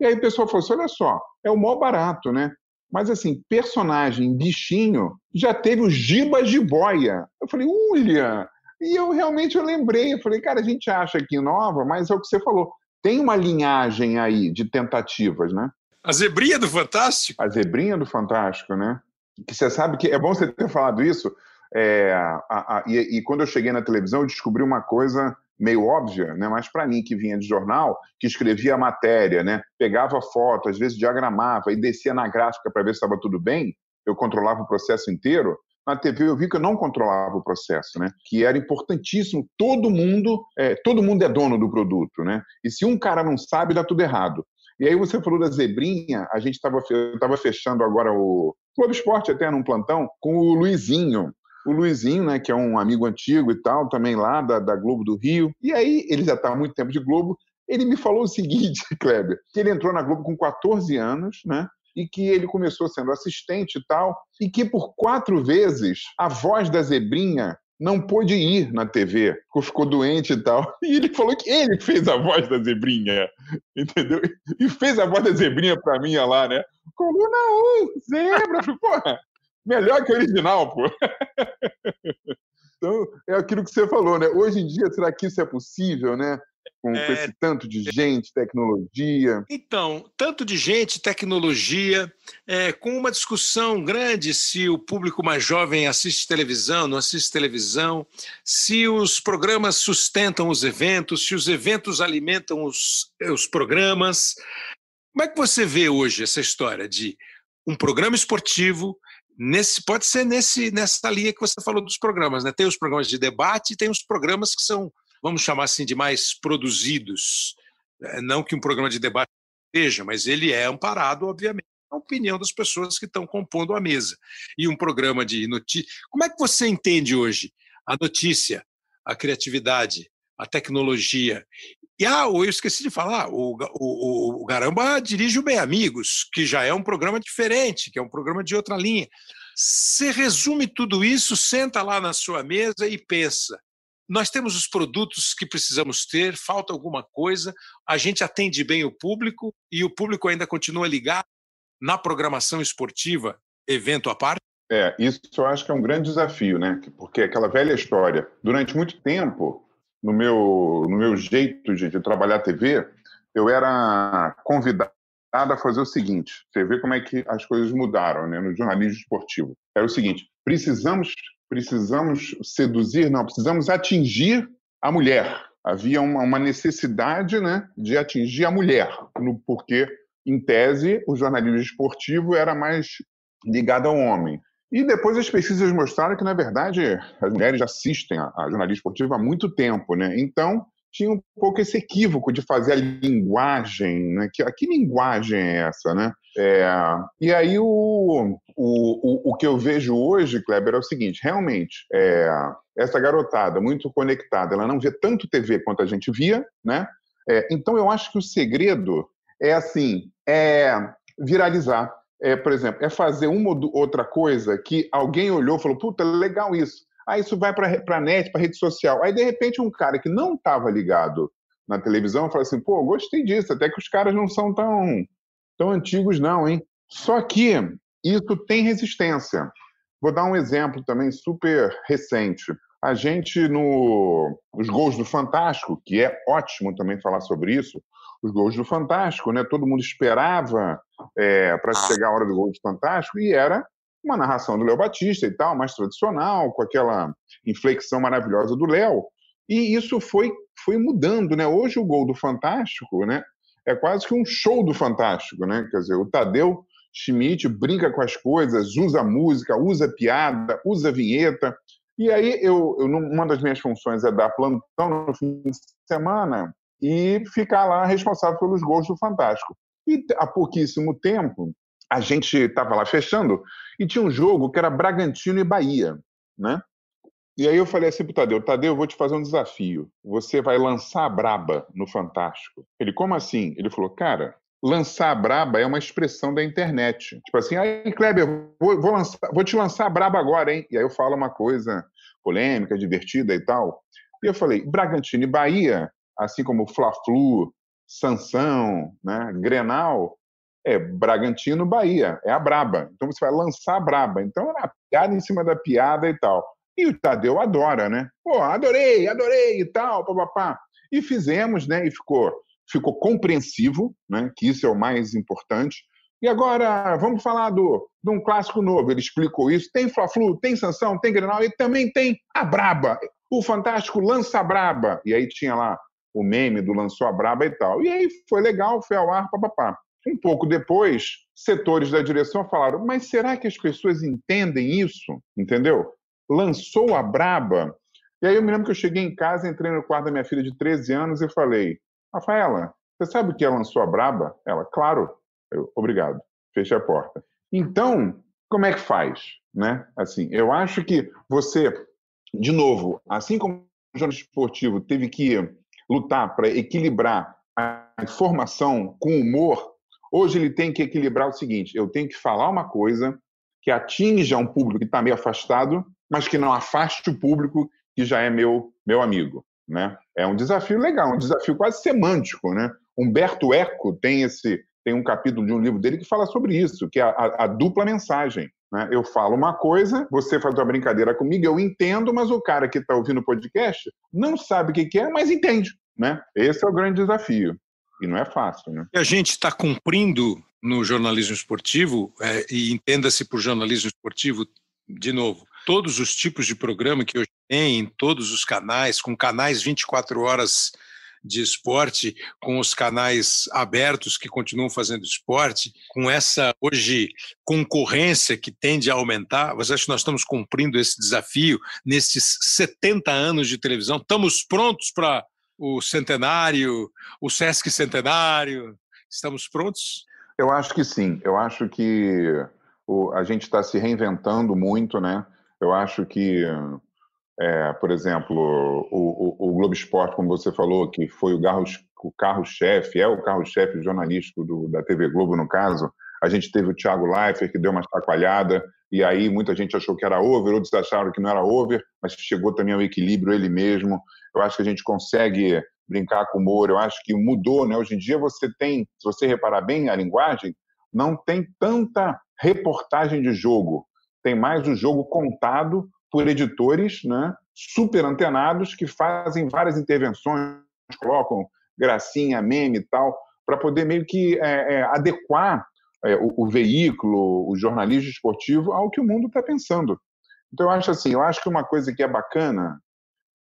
E aí o pessoal falou assim: olha só, é o maior barato, né? Mas assim, personagem, bichinho, já teve os gibas de boia. Eu falei, William, e eu realmente eu lembrei, eu falei, cara, a gente acha que nova, mas é o que você falou. Tem uma linhagem aí de tentativas, né? A zebrinha do Fantástico? A zebrinha do Fantástico, né? Que você sabe que é bom você ter falado isso. É, a, a, e, e, quando eu cheguei na televisão, eu descobri uma coisa meio óbvia, né? Mas para mim que vinha de jornal, que escrevia a matéria, né? Pegava foto, às vezes diagramava e descia na gráfica para ver se estava tudo bem. Eu controlava o processo inteiro na TV eu vi que eu não controlava o processo, né? Que era importantíssimo. Todo mundo, é, todo mundo é dono do produto, né? E se um cara não sabe, dá tudo errado. E aí você falou da zebrinha, a gente estava fechando agora o Globo Esporte até num plantão com o Luizinho. O Luizinho, né, que é um amigo antigo e tal, também lá da, da Globo do Rio. E aí ele já está há muito tempo de Globo. Ele me falou o seguinte, Kleber, que ele entrou na Globo com 14 anos, né? E que ele começou sendo assistente e tal, e que por quatro vezes a voz da Zebrinha não pôde ir na TV, porque ficou doente e tal. E ele falou que ele fez a voz da Zebrinha, entendeu? E fez a voz da Zebrinha pra mim lá, né? Coluna 1, zebra, porra, melhor que o original, pô. Então, é aquilo que você falou, né? Hoje em dia, será que isso é possível, né? Com, é... esse tanto de gente, tecnologia? Então, tanto de gente, tecnologia, é, com uma discussão grande se o público mais jovem assiste televisão, não assiste televisão, se os programas sustentam os eventos, se os eventos alimentam os, os programas. Como é que você vê hoje essa história de um programa esportivo nesse pode ser nesse nessa linha que você falou dos programas, né? Tem os programas de debate e tem os programas que são vamos chamar assim, de mais produzidos. É, não que um programa de debate seja, mas ele é amparado, obviamente, a opinião das pessoas que estão compondo a mesa. E um programa de notícia. Como é que você entende hoje a notícia, a criatividade, a tecnologia? E ah, eu esqueci de falar, o, o, o Garamba dirige o Bem Amigos, que já é um programa diferente, que é um programa de outra linha. Você resume tudo isso, senta lá na sua mesa e pensa: nós temos os produtos que precisamos ter, falta alguma coisa, a gente atende bem o público e o público ainda continua ligado na programação esportiva, evento à parte? É, isso eu acho que é um grande desafio, né? Porque aquela velha história, durante muito tempo, no meu, no meu jeito de, de trabalhar TV, eu era convidado a fazer o seguinte: você vê como é que as coisas mudaram né, no jornalismo esportivo. Era o seguinte: precisamos precisamos seduzir, não, precisamos atingir a mulher. Havia uma, uma necessidade né, de atingir a mulher, no, porque em tese, o jornalismo esportivo era mais ligado ao homem. E depois as pesquisas mostraram que, na verdade, as mulheres assistem a, a jornalismo esportivo há muito tempo, né? Então, tinha um pouco esse equívoco de fazer a linguagem, né? Que, que linguagem é essa, né? É, e aí o, o, o, que eu vejo hoje, Kleber, é o seguinte, realmente, é, essa garotada muito conectada, ela não vê tanto TV quanto a gente via, né? É, então eu acho que o segredo é assim, é viralizar. É, por exemplo, é fazer uma ou outra coisa que alguém olhou e falou, puta, legal isso. Aí isso vai para a net, para rede social. Aí, de repente, um cara que não estava ligado na televisão fala assim, pô, gostei disso, até que os caras não são tão, tão antigos não, hein? Só que isso tem resistência. Vou dar um exemplo também super recente. A gente, no, nos gols do Fantástico, que é ótimo também falar sobre isso, os gols do Fantástico, né? Todo mundo esperava é, para chegar a hora do gol do Fantástico e era uma narração do Léo Batista e tal, mais tradicional, com aquela inflexão maravilhosa do Léo. E isso foi, foi mudando, né? Hoje o gol do Fantástico, né? É quase que um show do Fantástico, né? Quer dizer, o Tadeu Schmidt brinca com as coisas, usa música, usa piada, usa vinheta. E aí, eu, eu, uma das minhas funções é dar plantão no fim de semana e ficar lá responsável pelos gols do Fantástico. E há pouquíssimo tempo, a gente estava lá fechando e tinha um jogo que era Bragantino e Bahia, né? E aí eu falei assim pro Tadeu, Tadeu, eu vou te fazer um desafio. Você vai lançar a braba no Fantástico. Ele, como assim? Ele falou, cara, lançar a braba é uma expressão da internet. Tipo assim, aí, Kleber, vou, vou, lançar, vou te lançar a braba agora, hein? E aí eu falo uma coisa polêmica, divertida e tal. E eu falei, Bragantino e Bahia, assim como Fla-Flu, Sansão, né, Grenal, é Bragantino, Bahia, é a Braba. Então você vai lançar a Braba. Então era piada em cima da piada e tal. E o Tadeu adora, né? Pô, adorei, adorei e tal, papapá. E fizemos, né? E ficou, ficou compreensivo, né? Que isso é o mais importante. E agora vamos falar do, de um clássico novo. Ele explicou isso. Tem Fla-Flu, tem Sanção, tem Grenal e também tem a Braba. O Fantástico lança a Braba. E aí tinha lá o meme do lançou a Braba e tal. E aí foi legal, foi ao ar, papapá. Um pouco depois, setores da direção falaram: mas será que as pessoas entendem isso? Entendeu? Lançou a Braba. E aí eu me lembro que eu cheguei em casa, entrei no quarto da minha filha de 13 anos e falei: Rafaela, você sabe o que é lançou a Braba? Ela, claro. Eu, obrigado. Fechei a porta. Então, como é que faz? Né? Assim, eu acho que você, de novo, assim como o jornalismo esportivo teve que lutar para equilibrar a informação com humor, Hoje ele tem que equilibrar o seguinte: eu tenho que falar uma coisa que atinja um público que está meio afastado, mas que não afaste o público que já é meu meu amigo, né? É um desafio legal, um desafio quase semântico, né? Humberto Eco tem esse tem um capítulo de um livro dele que fala sobre isso, que é a, a, a dupla mensagem. Né? Eu falo uma coisa, você faz uma brincadeira comigo, eu entendo, mas o cara que está ouvindo o podcast não sabe o que, que é, mas entende. Né? Esse é o grande desafio. E não é fácil, né? A gente está cumprindo no jornalismo esportivo, é, e entenda-se por jornalismo esportivo, de novo, todos os tipos de programa que hoje tem, em todos os canais, com canais 24 horas de esporte, com os canais abertos que continuam fazendo esporte, com essa hoje concorrência que tende a aumentar, você acha que nós estamos cumprindo esse desafio nesses 70 anos de televisão? Estamos prontos para o centenário, o Sesc Centenário? Estamos prontos? Eu acho que sim. Eu acho que o, a gente está se reinventando muito, né? Eu acho que, é, por exemplo, o, o, o, Globo Esporte, como você falou, que foi o carro-chefe, é o carro-chefe jornalístico do, da TV Globo, no caso, a gente teve o Thiago Leifert, que deu uma chacoalhada, e aí muita gente achou que era over, outros acharam que não era over, mas chegou também ao equilíbrio ele mesmo. Eu acho que a gente consegue brincar com o humor, eu acho que mudou, né? Hoje em dia você tem, se você reparar bem a linguagem, não tem tanta reportagem de jogo, tem mais o jogo contado por editores, né? Super antenados que fazem várias intervenções, colocam gracinha, meme e tal, para poder meio que é, é, adequar é, o, o, veículo, o jornalismo esportivo ao que o mundo está pensando. Então, eu acho assim, eu acho que uma coisa que é bacana,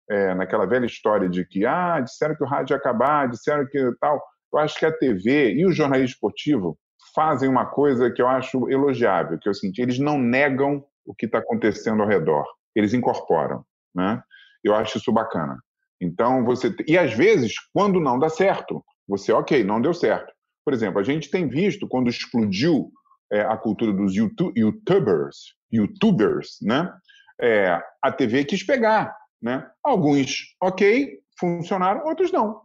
é, naquela velha história de que, ah, disseram que o rádio ia acabar, disseram que tal, Eu acho que a TV e o jornalismo esportivo fazem uma coisa que eu acho elogiável, que é o seguinte, eles não negam o que está acontecendo ao redor, eles incorporam, né? Eu acho isso bacana. Então, você... E, às vezes, quando não dá certo, você, ok, não deu certo. Por exemplo, a gente tem visto, quando explodiu é, a cultura dos YouTubers, YouTubers, né? É, a TV quis pegar, né? Alguns, ok, funcionaram, outros não.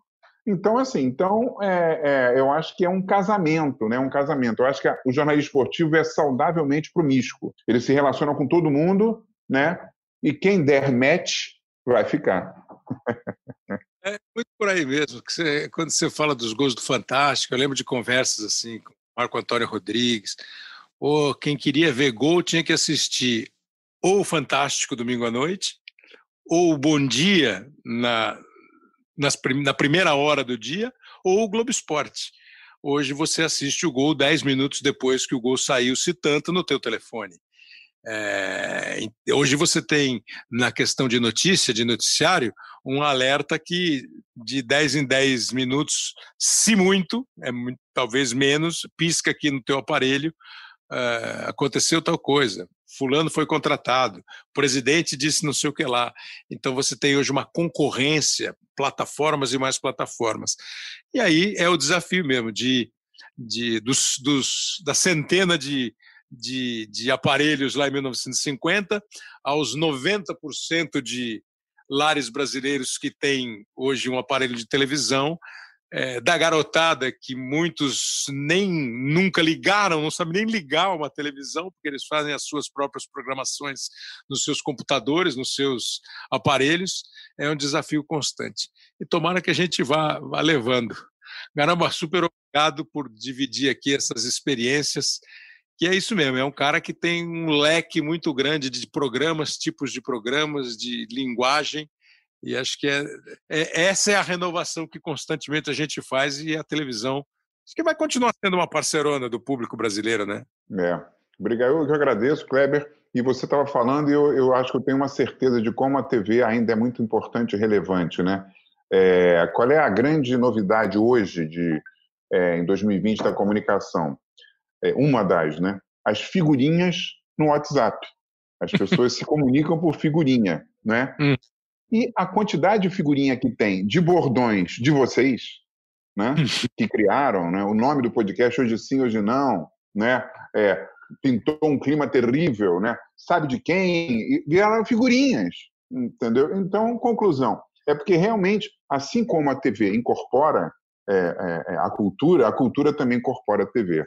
Então, assim, então é, é, eu acho que é um casamento, né? Um casamento. Eu acho que a, o jornalismo esportivo é saudavelmente promíscuo. Ele se relaciona com todo mundo, né? E quem der match vai ficar. É muito por aí mesmo. Que você, quando você fala dos gols do Fantástico, eu lembro de conversas assim com Marco Antônio Rodrigues. Ou quem queria ver gol tinha que assistir ou o Fantástico domingo à noite, ou o Bom Dia na, nas, na primeira hora do dia, ou o Globo Esporte. Hoje você assiste o gol 10 minutos depois que o gol saiu, se tanto, no teu telefone. É, hoje você tem, na questão de notícia, de noticiário, um alerta que de 10 em 10 minutos, se muito, é talvez menos, pisca aqui no teu aparelho, é, aconteceu tal coisa, fulano foi contratado, o presidente disse não sei o que lá. Então você tem hoje uma concorrência, plataformas e mais plataformas. E aí é o desafio mesmo de, de dos, dos, da centena de de, de aparelhos lá em 1950 aos 90% de lares brasileiros que têm hoje um aparelho de televisão, é, da garotada que muitos nem nunca ligaram, não sabem nem ligar uma televisão, porque eles fazem as suas próprias programações nos seus computadores, nos seus aparelhos, é um desafio constante. E tomara que a gente vá, vá levando. Caramba, super obrigado por dividir aqui essas experiências que é isso mesmo, é um cara que tem um leque muito grande de programas, tipos de programas, de linguagem, e acho que é, é, essa é a renovação que constantemente a gente faz e a televisão acho que vai continuar sendo uma parcerona do público brasileiro, né? É. Obrigado, eu que agradeço, Kleber. E você estava falando, e eu, eu acho que eu tenho uma certeza de como a TV ainda é muito importante e relevante, né? É, qual é a grande novidade hoje de, é, em 2020 da comunicação? É, uma das, né? As figurinhas no WhatsApp. As pessoas se comunicam por figurinha, né? Hum. E a quantidade de figurinha que tem de bordões de vocês, né? Que criaram, né? O nome do podcast hoje sim, hoje não, né? É, pintou um clima terrível, né? Sabe de quem? E vieram figurinhas, entendeu? Então, conclusão é porque realmente, assim como a TV incorpora é, é, é, a cultura, a cultura também incorpora a TV.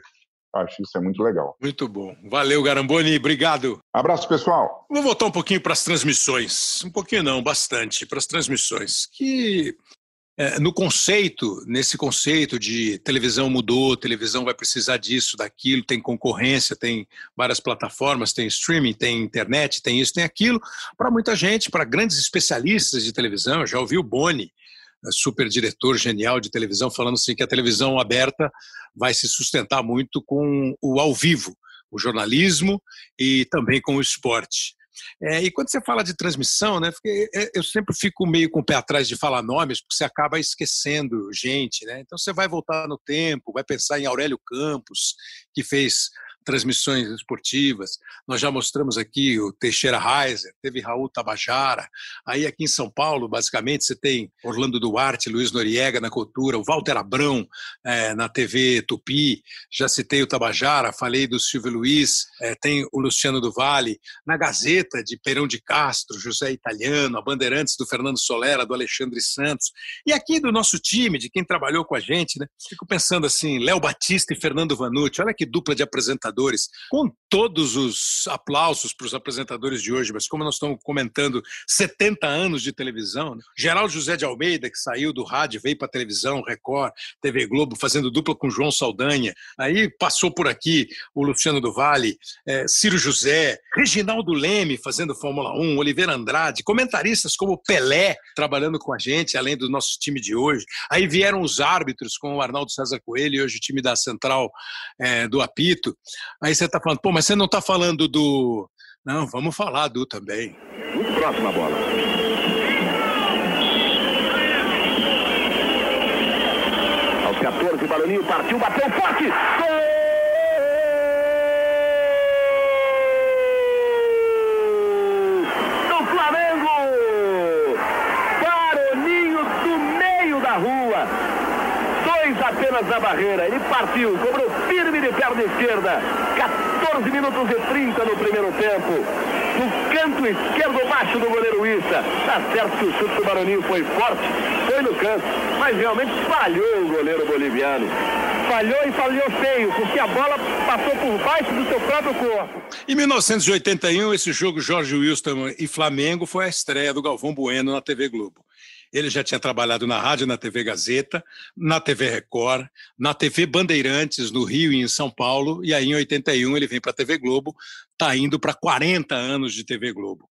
Acho isso é muito legal. Muito bom. Valeu, Garamboni. Obrigado. Abraço, pessoal. Vou voltar um pouquinho para as transmissões. Um pouquinho não, bastante, para as transmissões. Que é, no conceito, nesse conceito de televisão mudou, televisão vai precisar disso, daquilo, tem concorrência, tem várias plataformas, tem streaming, tem internet, tem isso, tem aquilo. Para muita gente, para grandes especialistas de televisão, já ouvi o Boni super diretor genial de televisão, falando assim que a televisão aberta vai se sustentar muito com o ao vivo, o jornalismo e também com o esporte. É, e quando você fala de transmissão, né, é, eu sempre fico meio com o pé atrás de falar nomes, porque você acaba esquecendo gente. Né? Então você vai voltar no tempo, vai pensar em Aurélio Campos, que fez transmissões esportivas. Nós já mostramos aqui o Teixeira Reiser, teve Raul Tabajara. Aí aqui em São Paulo, basicamente, você tem Orlando Duarte, Luiz Noriega na cultura, o Walter Abrão é, na TV Tupi. Já citei o Tabajara, falei do Silvio Luiz, é, tem o Luciano do Vale. Na Gazeta de Perão de Castro, José Italiano, a Bandeirantes do Fernando Solera, do Alexandre Santos. E aqui do nosso time, de quem trabalhou com a gente, né? Fico pensando assim, Léo Batista e Fernando Vanucci. Olha que dupla de apresentadores apresentadores, com todos os aplausos para os apresentadores de hoje, mas como nós estamos comentando 70 anos de televisão, né? Geraldo José de Almeida, que saiu do rádio, veio para a televisão, Record, TV Globo, fazendo dupla com João Saldanha, aí passou por aqui o Luciano do Vale, é, Ciro José, Reginaldo Leme fazendo Fórmula 1, Oliveira Andrade, comentaristas como Pelé trabalhando com a gente, além do nosso time de hoje. Aí vieram os árbitros com o Arnaldo César Coelho e hoje o time da Central é, do Apito. Aí você está falando, pô, mas você não está falando do. Não, vamos falar do também. Muito próximo a bola. 14, Baroninho partiu, bateu forte. Gol! do Flamengo! Baroninho do meio da rua. Dois apenas na barreira. Ele partiu, cobrou firme de perna esquerda. 14 minutos e 30 no primeiro tempo no canto esquerdo baixo do goleiro Issa. Tá certo que o chute do Baroninho foi forte, foi no canto, mas realmente falhou o goleiro boliviano. Falhou e falhou feio, porque a bola passou por baixo do seu próprio corpo. Em 1981, esse jogo Jorge Wilson e Flamengo foi a estreia do Galvão Bueno na TV Globo. Ele já tinha trabalhado na rádio, na TV Gazeta, na TV Record, na TV Bandeirantes, no Rio e em São Paulo, e aí em 81 ele vem para a TV Globo, está indo para 40 anos de TV Globo.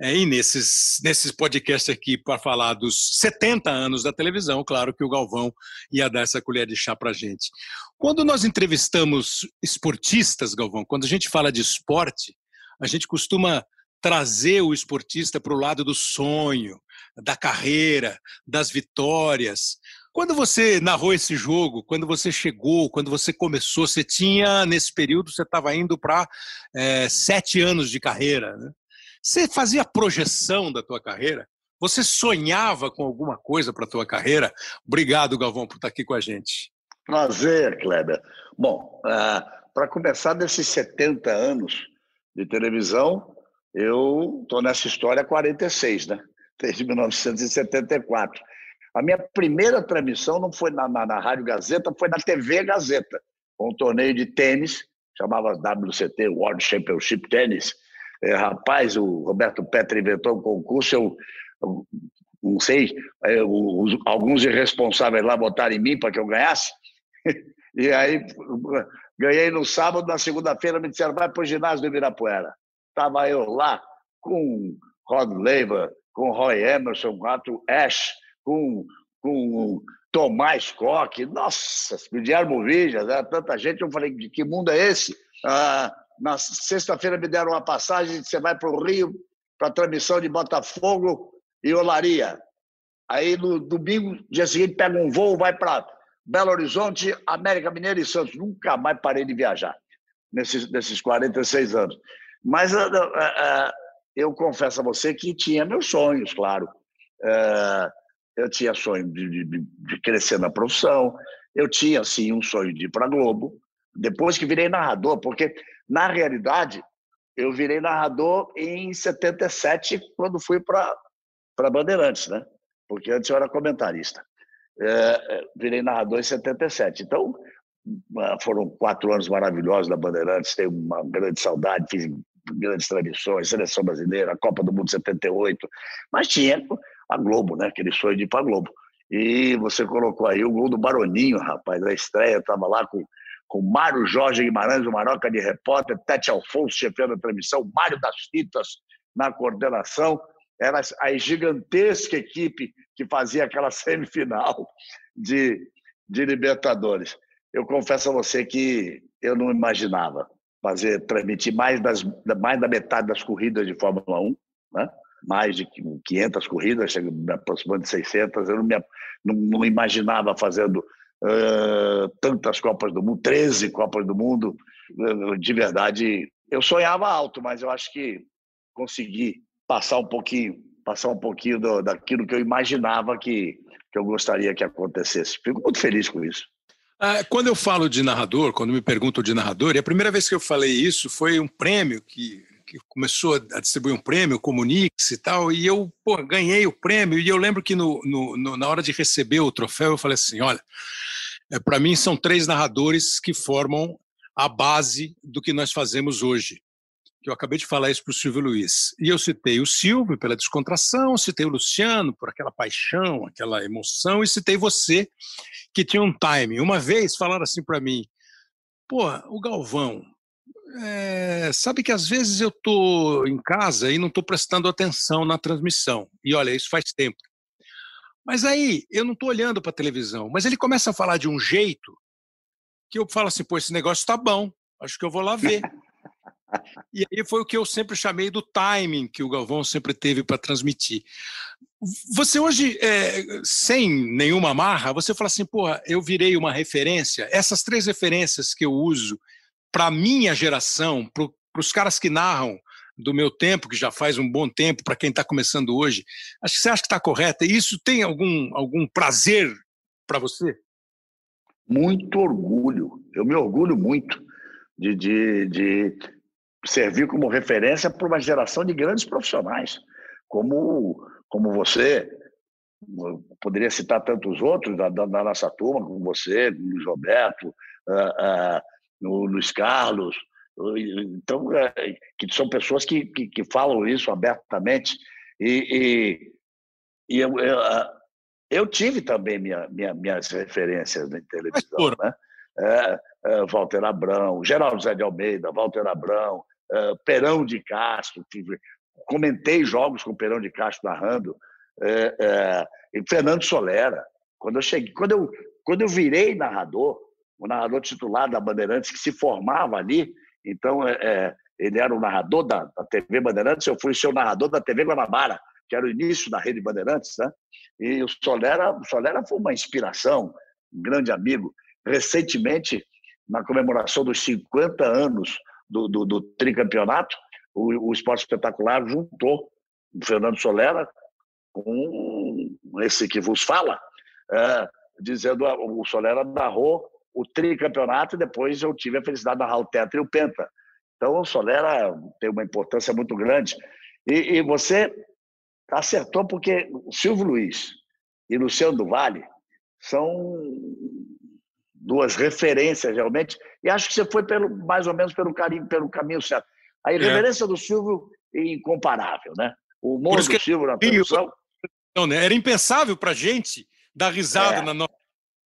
É, e nesses, nesses podcasts aqui, para falar dos 70 anos da televisão, claro que o Galvão ia dar essa colher de chá para a gente. Quando nós entrevistamos esportistas, Galvão, quando a gente fala de esporte, a gente costuma trazer o esportista para o lado do sonho, da carreira, das vitórias. Quando você narrou esse jogo, quando você chegou, quando você começou, você tinha, nesse período, você estava indo para é, sete anos de carreira. Né? Você fazia projeção da tua carreira? Você sonhava com alguma coisa para a tua carreira? Obrigado, Galvão, por estar aqui com a gente. Prazer, Kleber. Bom, uh, ah, para começar desses 70 anos de televisão, eu estou nessa história há 46, né? Desde 1974. A minha primeira transmissão não foi na, na, na Rádio Gazeta, foi na TV Gazeta, um torneio de tênis, chamava WCT, World Championship Tennis. É, rapaz, o Roberto Petri inventou um concurso, eu, eu não sei, eu, é, os, alguns irresponsáveis lá botaram em mim para que eu ganhasse. e aí ganhei no sábado, na segunda-feira me disseram, vai para o ginásio do Ibirapuera. Estava eu lá com Rod Laver, com Roy Emerson, com Ash, com, com Tomás Koch, nossa, Guilherme Vigas, era tanta gente. Eu falei, de que mundo é esse? Ah, na sexta-feira me deram uma passagem, você vai para o Rio, para a transmissão de Botafogo e Olaria. Aí no domingo, dia seguinte, pega um voo, vai para Belo Horizonte, América Mineira e Santos. Nunca mais parei de viajar nesses, nesses 46 anos. Mas uh, uh, eu confesso a você que tinha meus sonhos, claro. Eu tinha sonho de, de, de, crescer na profissão, eu tinha, sim, um sonho de ir para a Globo, depois que virei narrador, porque, na realidade, eu virei narrador em 77, quando fui para Bandeirantes, né? Porque antes eu era comentarista. É, virei narrador em 77. Então, foram quatro anos maravilhosos da Bandeirantes, tenho uma grande saudade, fiz grandes tradições, seleção brasileira, a Copa do Mundo 78, mas tinha a Globo, né? Aquele sonho de ir para a Globo. E você colocou aí o gol do Baroninho, rapaz, da estreia, estava lá com com Mário Jorge Guimarães, o Maroca de repórter, Tete Alfonso chefando a transmissão, Mário das Fitas na coordenação. Era a gigantesca equipe que fazia aquela semifinal de, de Libertadores. Eu confesso a você que eu não imaginava fazer transmitir mais, das, mais da metade das corridas de Fórmula 1, né? mais de 500 corridas, aproximando de 600. Eu não, me, não, não imaginava fazendo uh, tantas Copas do Mundo, 13 Copas do Mundo. De verdade, eu sonhava alto, mas eu acho que consegui passar um pouquinho, passar um pouquinho do, daquilo que eu imaginava que, que eu gostaria que acontecesse. Fico muito feliz com isso. Ah, quando eu falo de narrador, quando me perguntam de narrador, e a primeira vez que eu falei isso foi um prêmio que, que começou a distribuir um prêmio, Comunix e tal, e eu pô, ganhei o prêmio, e eu lembro que no, no, no, na hora de receber o troféu eu falei assim: olha, é, para mim são três narradores que formam a base do que nós fazemos hoje. Eu acabei de falar isso para o Silvio Luiz. E eu citei o Silvio pela descontração, citei o Luciano por aquela paixão, aquela emoção, e citei você que tinha um time. Uma vez falaram assim para mim: pô, o Galvão, é, sabe que às vezes eu tô em casa e não estou prestando atenção na transmissão. E olha, isso faz tempo. Mas aí eu não estou olhando para a televisão. Mas ele começa a falar de um jeito que eu falo assim: pô, esse negócio está bom. Acho que eu vou lá ver. E aí foi o que eu sempre chamei do timing que o Galvão sempre teve para transmitir. Você hoje, é, sem nenhuma marra, você fala assim, porra, eu virei uma referência. Essas três referências que eu uso para minha geração, para os caras que narram do meu tempo, que já faz um bom tempo, para quem está começando hoje, acho que você acha que está correta. Isso tem algum, algum prazer para você? Muito orgulho. Eu me orgulho muito de, de, de servir como referência para uma geração de grandes profissionais, como, como você. Eu poderia citar tantos outros da, da, da nossa turma, como você, o Luiz Roberto, uh, uh, o Luiz Carlos. Então, uh, que são pessoas que, que, que, falam isso abertamente. E, e, e eu, eu, eu, tive também minha, minha, minhas referências na televisão. Né? É, é, Walter Abrão, Geraldo Zé de Almeida, Walter Abrão, uh, Perão de Castro, tive, comentei jogos com Perão de Castro narrando, e Fernando Solera. Quando eu cheguei, quando eu, quando eu virei narrador, o narrador titular da Bandeirantes, que se formava ali, então ele era o narrador da, da TV Bandeirantes, eu fui seu narrador da TV Guanabara, que era o início da rede Bandeirantes, né? E o Solera, o Solera foi uma inspiração, um grande amigo. Recentemente, na comemoração dos 50 anos do, do, do tricampeonato, o, o Esporte Espetacular juntou o Fernando Solera com esse que vos fala, é, dizendo o Solera narrou o tricampeonato e depois eu tive a felicidade de narrar o tetra e o penta. Então o Solera tem uma importância muito grande. E, e você acertou porque Silvio Luiz e Luciano do Vale são duas referências realmente, e acho que você foi pelo, mais ou menos pelo, carinho, pelo caminho certo. A é. irreverência é. do Silvio é incomparável, né? O humor do Silvio na produção... Não, né? Era impensável para a gente dar risada é. na nossa...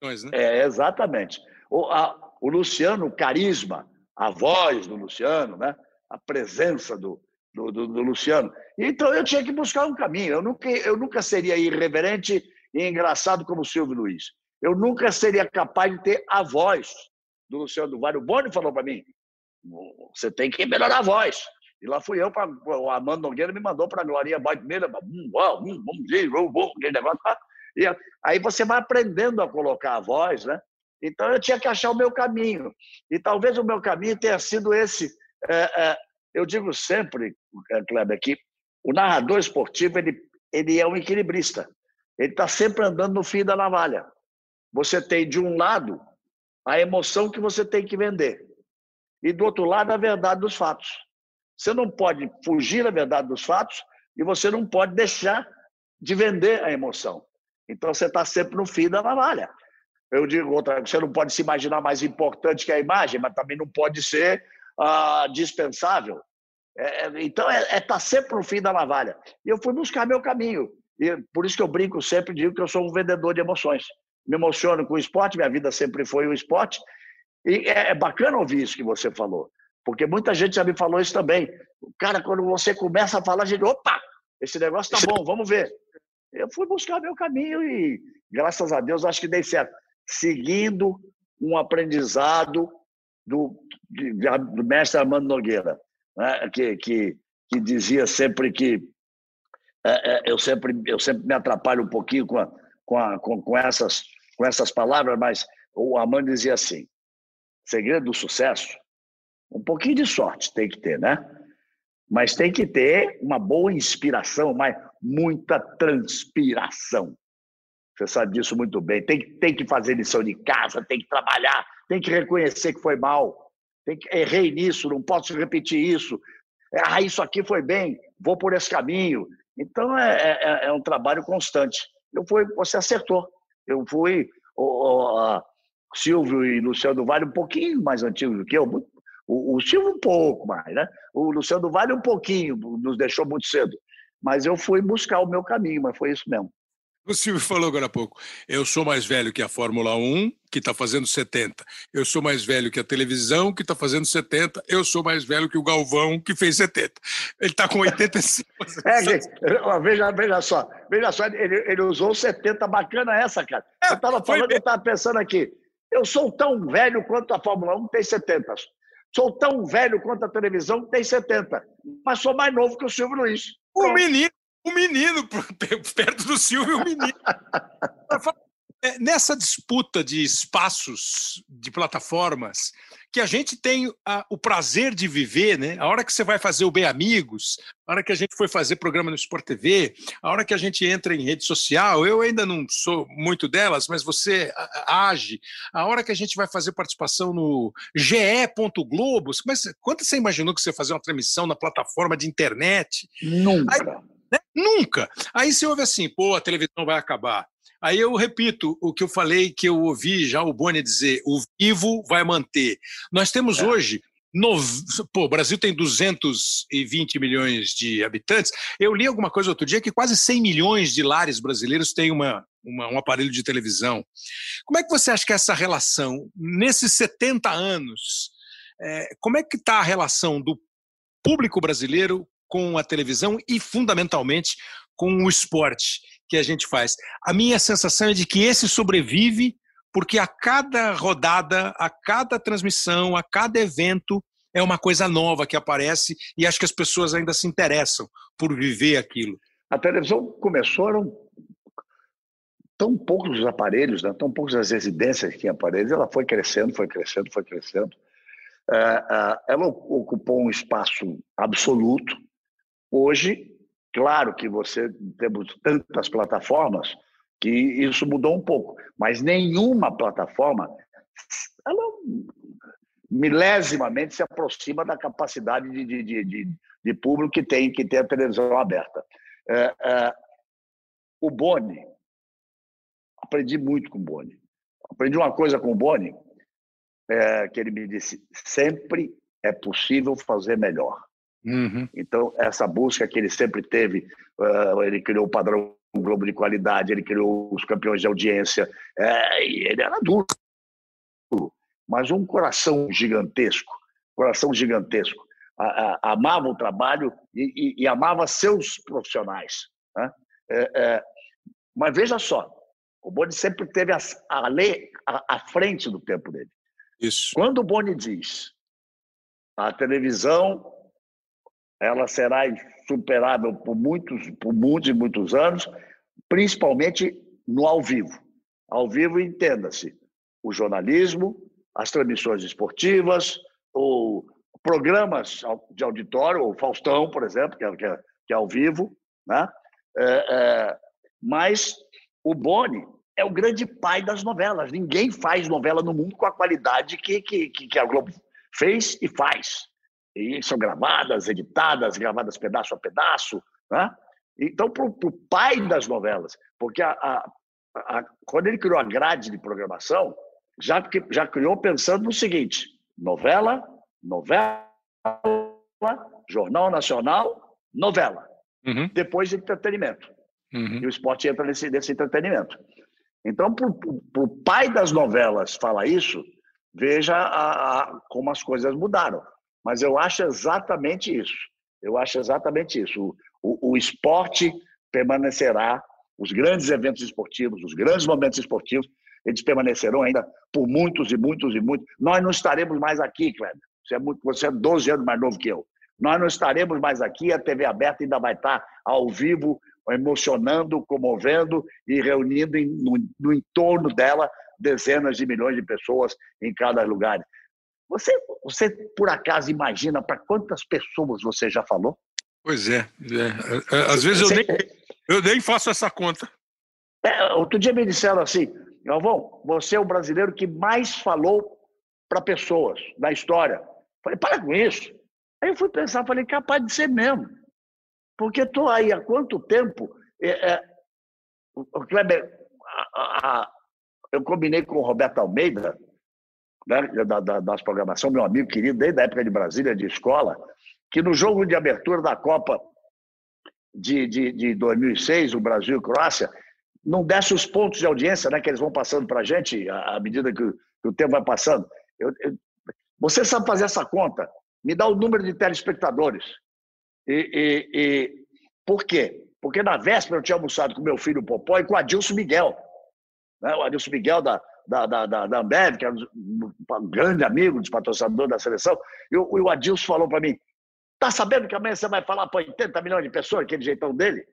Né? É, exatamente. O, a, o Luciano, o carisma, a voz do Luciano, né? a presença do, do, do, do, Luciano. Então eu tinha que buscar um caminho. Eu nunca, eu nunca seria irreverente e engraçado como o Silvio Luiz eu nunca seria capaz de ter a voz do Luciano do Vale. O Boni falou para mim: você tem que melhorar a voz. E lá fui eu, para o Amando Nogueira me mandou para a Glorinha Baitmeira, hum, hum, vamos ver, aquele negócio. E aí você vai aprendendo a colocar a voz, né? Então eu tinha que achar o meu caminho. E talvez o meu caminho tenha sido esse. É, é, eu digo sempre, é, Kleber, que o narrador esportivo ele, ele é um equilibrista. Ele está sempre andando no fim da navalha. Você tem, de um lado, a emoção que você tem que vender, e do outro lado, a verdade dos fatos. Você não pode fugir da verdade dos fatos e você não pode deixar de vender a emoção. Então, você está sempre no fim da navalha. Eu digo outra, você não pode se imaginar mais importante que a imagem, mas também não pode ser ah, dispensável. É, é então, é estar é tá sempre no fim da navalha. E eu fui buscar meu caminho. E por isso que eu brinco sempre, digo que eu sou um vendedor de emoções me emociono com o esporte, minha vida sempre foi o esporte. E é, é bacana ouvir isso que você falou, porque muita gente já me falou isso também. Cara, quando você começa a falar, a gente, opa, esse negócio tá bom, vamos ver. Eu fui buscar meu caminho e, graças a Deus, acho que dei certo. Seguindo um aprendizado do, do mestre Armando Nogueira, né? que, que, que dizia sempre que é, é, eu, sempre, eu sempre me atrapalho um pouquinho com a, com, a, com, com, essas, com essas palavras, mas o Amanda dizia assim: segredo do sucesso, um pouquinho de sorte tem que ter, né? Mas tem que ter uma boa inspiração, mas muita transpiração. Você sabe disso muito bem. Tem, tem que fazer lição de casa, tem que trabalhar, tem que reconhecer que foi mal. Tem que, errei nisso, não posso repetir isso. Ah, isso aqui foi bem, vou por esse caminho. Então é, é, é um trabalho constante. Eu fui, você acertou. Eu fui o, o Silvio e Luciano Vale um pouquinho mais antigos do que eu. O, o Silvio um pouco mais, né? O Luciano Vale um pouquinho, nos deixou muito cedo. Mas eu fui buscar o meu caminho, mas foi isso mesmo. O Silvio falou agora há pouco. Eu sou mais velho que a Fórmula 1, que está fazendo 70. Eu sou mais velho que a televisão, que está fazendo 70. Eu sou mais velho que o Galvão, que fez 70. Ele está com 85. é, veja, veja só. Veja só, ele, ele usou 70. Bacana essa, cara. É, eu estava falando, eu estava pensando aqui. Eu sou tão velho quanto a Fórmula 1 tem 70. Sou tão velho quanto a televisão, que tem 70. Mas sou mais novo que o Silvio Luiz. O menino, o menino, perto do Silvio, o menino. É, nessa disputa de espaços, de plataformas, que a gente tem a, o prazer de viver, né? A hora que você vai fazer o Bem Amigos, a hora que a gente foi fazer programa no Sport TV, a hora que a gente entra em rede social, eu ainda não sou muito delas, mas você age, a hora que a gente vai fazer participação no ge.globo, quanto você imaginou que você ia fazer uma transmissão na plataforma de internet? Nunca. Aí? Nunca. Aí você ouve assim, pô, a televisão vai acabar. Aí eu repito o que eu falei, que eu ouvi já o Boni dizer: o vivo vai manter. Nós temos é. hoje. No, pô, o Brasil tem 220 milhões de habitantes. Eu li alguma coisa outro dia que quase 100 milhões de lares brasileiros têm uma, uma, um aparelho de televisão. Como é que você acha que é essa relação, nesses 70 anos, é, como é que está a relação do público brasileiro com a televisão e, fundamentalmente, com o esporte? que a gente faz. A minha sensação é de que esse sobrevive porque a cada rodada, a cada transmissão, a cada evento é uma coisa nova que aparece e acho que as pessoas ainda se interessam por viver aquilo. A televisão começou, eram tão poucos os aparelhos, né? tão poucos as residências que tinham aparelhos, ela foi crescendo, foi crescendo, foi crescendo. É, é, ela ocupou um espaço absoluto. Hoje, Claro que você temos tantas plataformas que isso mudou um pouco, mas nenhuma plataforma ela milésimamente se aproxima da capacidade de, de, de, de público que tem que ter a televisão aberta. É, é, o Boni, aprendi muito com o Boni. Aprendi uma coisa com o Boni, é, que ele me disse: sempre é possível fazer melhor. Uhum. Então, essa busca que ele sempre teve, uh, ele criou o padrão Globo de qualidade, ele criou os campeões de audiência, é, ele era duro, mas um coração gigantesco, coração gigantesco. A, a, amava o trabalho e, e, e, amava seus profissionais. Né? É, é, mas veja só, o Boni sempre teve a, a lei à, à frente do tempo dele. Isso. Quando o Boni diz a televisão ela será insuperável por muitos, por muitos e muitos anos, principalmente no ao vivo. Ao vivo, entenda-se, o jornalismo, as transmissões esportivas, ou programas de auditório, o Faustão, por exemplo, que é, que é, que é ao vivo, né? É, é, mas o Boni é o grande pai das novelas. Ninguém faz novela no mundo com a qualidade que, que, que a Globo fez e faz e são gravadas, editadas, gravadas pedaço a pedaço. Né? Então, para o pai das novelas, porque a, a, a, quando ele criou a grade de programação, já, já criou pensando no seguinte: novela, novela, Jornal Nacional, novela. Uhum. Depois entretenimento. Uhum. E o esporte entra nesse, nesse entretenimento. Então, para o pai das novelas falar isso, veja a, a, como as coisas mudaram. Mas eu acho exatamente isso. Eu acho exatamente isso. O, o, o esporte permanecerá, os grandes eventos esportivos, os grandes momentos esportivos, eles permanecerão ainda por muitos e muitos e muitos. Nós não estaremos mais aqui, Kleber. Você é, muito, você é 12 anos mais novo que eu. Nós não estaremos mais aqui, a TV aberta ainda vai estar ao vivo, emocionando, comovendo e reunindo no, no entorno dela dezenas de milhões de pessoas em cada lugar. Você, você por acaso imagina para quantas pessoas você já falou? Pois é. é. é, às vezes eu nem, eu nem faço essa conta. É, outro dia me disseram assim, Galvão, você é o brasileiro que mais falou para pessoas na história. Falei, para com isso. Aí eu fui pensar, falei, capaz de ser mesmo. Porque estou aí há quanto tempo? É, é, o Kleber, a, a, eu combinei com o Roberto Almeida, né, da, da, das programação, meu amigo querido, desde a época de Brasília, de escola, que no jogo de abertura da Copa de, de, de 2006, o Brasil e Croácia, não desse os pontos de audiência né, que eles vão passando para a gente à medida que, que, o tempo vai passando. Eu, eu, você sabe fazer essa conta? Me dá o número de telespectadores. E, e, e, por quê? Porque na véspera eu tinha almoçado com meu filho Popó e com o Adilson Miguel. Né? O Adilson Miguel da, da, da, da, da Ambev, que é um grande amigo dos patrocinadores da seleção, e o, o Adilson falou para mim: tá sabendo que amanhã você vai falar para 80 milhões de pessoas, aquele jeitão dele?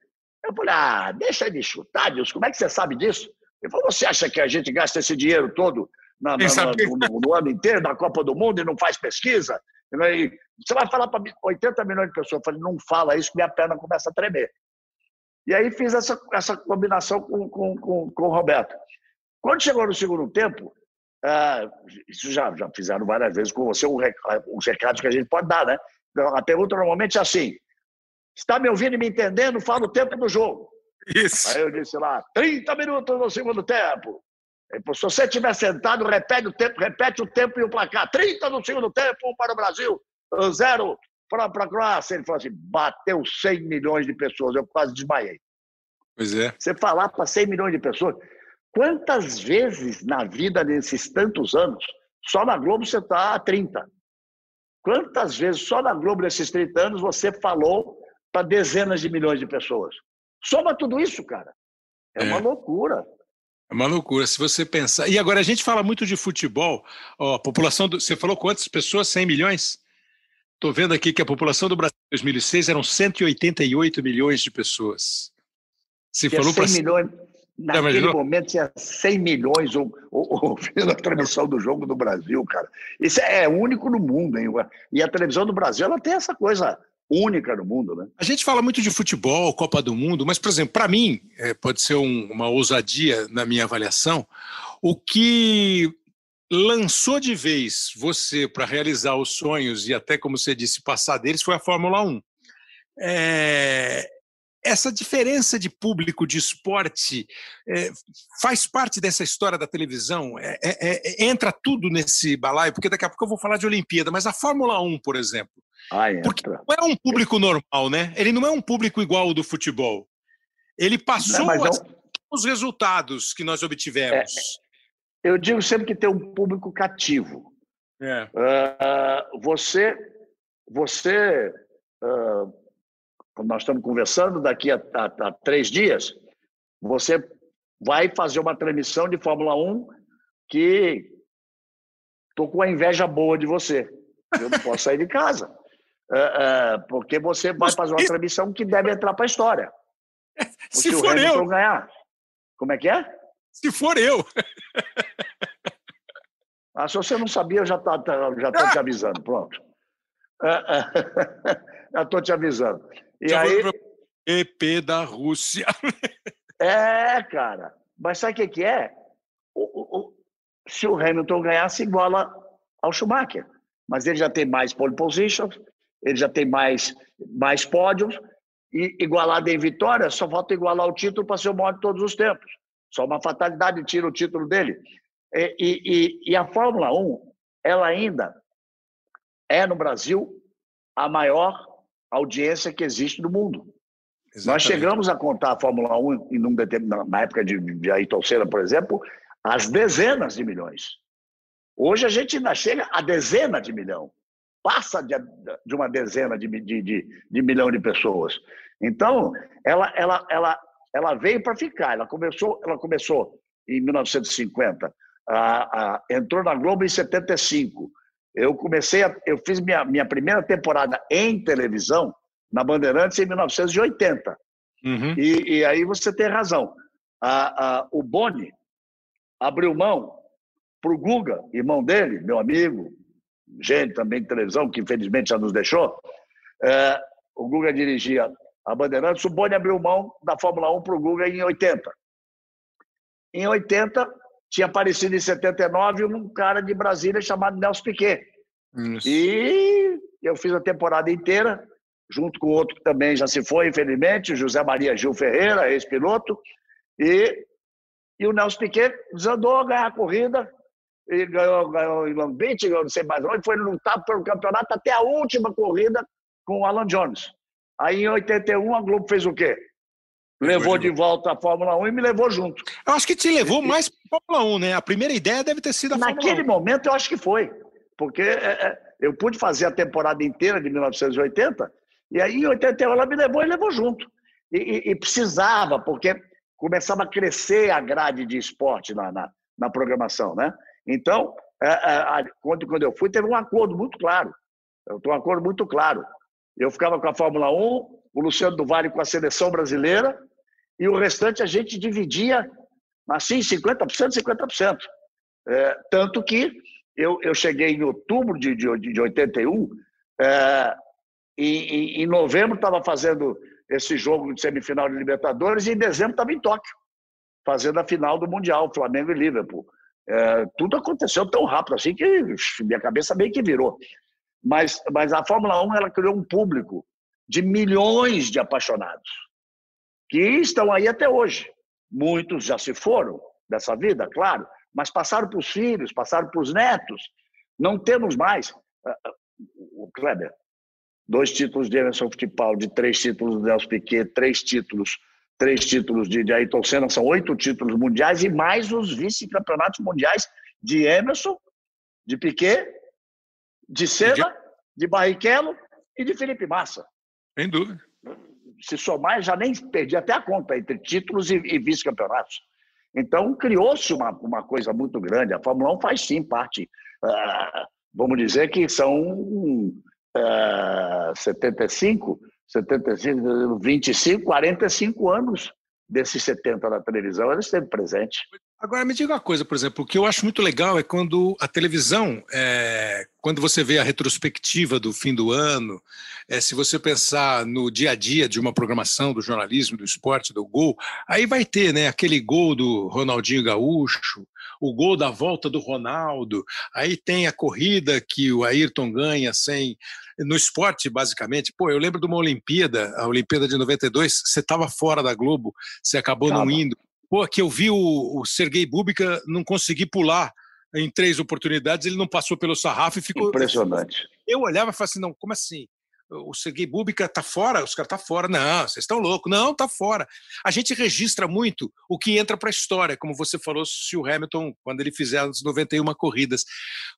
Eu falei: ah, deixa de chutar, Adilson, como é que você sabe disso? Ele falou: você acha que a gente gasta esse dinheiro todo na, na, no, no, ano inteiro, na Copa do Mundo, e não faz pesquisa? E você vai falar para 80 milhões de pessoas. Eu falei: não fala isso, minha perna começa a tremer. E aí fiz essa, essa combinação com, com, com, com o Roberto. Quando chegou no segundo tempo, uh, isso já, já fizeram várias vezes com você, os recados que a gente pode dar, né? Então, a pergunta normalmente é assim: está me ouvindo e me entendendo? Fala o tempo do jogo. Isso. Aí eu disse lá: 30 minutos no segundo tempo. Se você estiver sentado, repete o tempo, repete o tempo e o placar. 30 no segundo tempo, um para o Brasil, zero para a Croácia. Ele falou assim: bateu 100 milhões de pessoas. Eu quase desmaiei. Pois é. Você falar para 100 milhões de pessoas. Quantas vezes na vida nesses tantos anos, só na Globo você está há 30? Quantas vezes só na Globo nesses 30 anos você falou para dezenas de milhões de pessoas? Soma tudo isso, cara. É, é. uma loucura. É uma loucura, se você pensar. E agora a gente fala muito de futebol. Ó, a população do... Você falou quantas pessoas? 100 milhões? Estou vendo aqui que a população do Brasil em 2006 eram 188 milhões de pessoas. Se falou para milhões. Naquele não, momento tinha 100 milhões ouvindo a transmissão do jogo do Brasil, cara. Isso é único no mundo, hein? E a televisão do Brasil ela tem essa coisa única no mundo, né? A gente fala muito de futebol, Copa do Mundo, mas, por exemplo, para mim, é, pode ser um, uma ousadia na minha avaliação, o que lançou de vez você para realizar os sonhos e até, como você disse, passar deles foi a Fórmula 1. É, essa diferença de público de esporte é, faz parte dessa história da televisão? É, é, é, entra tudo nesse balaio? Porque daqui a pouco eu vou falar de Olimpíada, mas a Fórmula 1, por exemplo. Ah, porque não é um público normal, né? Ele não é um público igual ao do futebol. Ele passou não, as, os resultados que nós obtivemos. É, eu digo sempre que tem um público cativo. Uh, você, você uh, nós estamos conversando, daqui a, a, a, três dias, você vai fazer uma transmissão de Fórmula 1 que estou com a inveja boa de você. Eu não posso sair de casa. É, é, porque você vai fazer uma transmissão que deve entrar para a históra. Se, se for eu. ganhar. Como é que é? Se for eu. Ah, se você não sabia, eu já estou tá, já tô te avisando. Pronto. já estou te avisando. E Já aí. EP da Rússia. é, cara. Mas sabe o que, que é? O, o, se o Hamilton ganhasse, iguala ao Schumacher. Mas ele já tem mais pole positions, ele já tem mais, mais pódios, e igualado em vitória, só falta igualar o título para ser o maior de todos os tempos. Só uma fatalidade tira o título dele. E, e, e a Fórmula 1, ela ainda é no Brasil a maior audiência que existe no mundo. Exatamente. Nós chegamos a contar a Fórmula 1 em um na época de, de Ayrton Senna, por exemplo, às dezenas de milhões. Hoje a gente ainda chega a dezena de milhão. Passa de, de uma dezena de, de, de, de milhão de pessoas. Então, ela, ela, ela, ela veio para ficar. Ela começou, ela começou em 1950, a, a, entrou na Globo em 75. Eu comecei, a, eu fiz minha, minha primeira temporada em televisão na Bandeirantes em 1980. Uhum. E, e, aí você tem razão. A, a, o Boni abriu mão para o Guga, irmão dele, meu amigo, gente também de televisão, que infelizmente já nos deixou. É, o Guga dirigia a Bandeirantes, o Boni abriu mão da Fórmula 1 para o Guga em 80. Em 80, tinha aparecido em 79 um cara de Brasília chamado Nelson Piquet. Isso. E eu fiz a temporada inteira, junto com outro que também já se foi, infelizmente, José Maria Gil Ferreira, ex-piloto. E, e o Nelson Piquet desandou a ganhar a corrida, e ganhou, ganhou em Long Beach, ganhou não sei mais onde, foi lutar pelo campeonato até a última corrida com o Alan Jones. Aí em 81 a Globo fez o quê? Levou de volta a Fórmula 1 e me levou junto. Eu acho que te levou mais para a Fórmula 1, né? A primeira ideia deve ter sido a Naquele Fórmula 1. Naquele momento eu acho que foi, porque é, é, eu pude fazer a temporada inteira de 1980 e aí em 81 ela me levou e levou junto. E, e, e precisava, porque começava a crescer a grade de esporte na, na, na programação, né? Então, é, quando, quando eu fui, teve um acordo muito claro. Eu tenho um acordo muito claro. Eu ficava com a Fórmula 1, o Luciano do Vale com a seleção brasileira, e o restante a gente dividia assim, 50%, 50%. É, tanto que eu, eu cheguei em outubro de, de, de 81, é, e, em novembro estava fazendo esse jogo de semifinal de Libertadores, e em dezembro estava em Tóquio, fazendo a final do Mundial, Flamengo e Liverpool. É, tudo aconteceu tão rápido assim que minha cabeça meio que virou. Mas, mas a Fórmula 1 ela criou um público de milhões de apaixonados que estão aí até hoje. Muitos já se foram dessa vida, claro, mas passaram para os filhos, passaram para os netos. Não temos mais. Ah, ah, o Kleber, dois títulos de Emerson Fittipaldi, três títulos de Nelson Piquet, três títulos, três títulos de, de Ayrton Senna, são oito títulos mundiais e mais os vice-campeonatos mundiais de Emerson, de Piquet, de Senna, de Barrichello e de Felipe Massa. Sem dúvida. Se somar, já nem perdi até a conta entre títulos e, e vice-campeonatos. Então, criou-se uma, uma coisa muito grande. A Fórmula 1 faz sim parte, uh, vamos dizer que são uh, 75, 75, 25, 45 anos desses 70 na televisão, ela esteve presente. Agora, me diga uma coisa, por exemplo, o que eu acho muito legal é quando a televisão, é, quando você vê a retrospectiva do fim do ano, é, se você pensar no dia a dia de uma programação do jornalismo, do esporte, do gol, aí vai ter né, aquele gol do Ronaldinho Gaúcho, o gol da volta do Ronaldo, aí tem a corrida que o Ayrton ganha sem. No esporte, basicamente, pô, eu lembro de uma Olimpíada, a Olimpíada de 92, você estava fora da Globo, você acabou não indo Pô, que eu vi o, o Sergei Bubika não conseguir pular em três oportunidades, ele não passou pelo sarrafo e ficou. Impressionante. Eu olhava e falava assim: não, como assim? O Sergei Bubika tá fora, os caras tá fora. Não, vocês estão loucos. Não, tá fora. A gente registra muito o que entra para a história, como você falou, se o Hamilton, quando ele fizer as 91 corridas.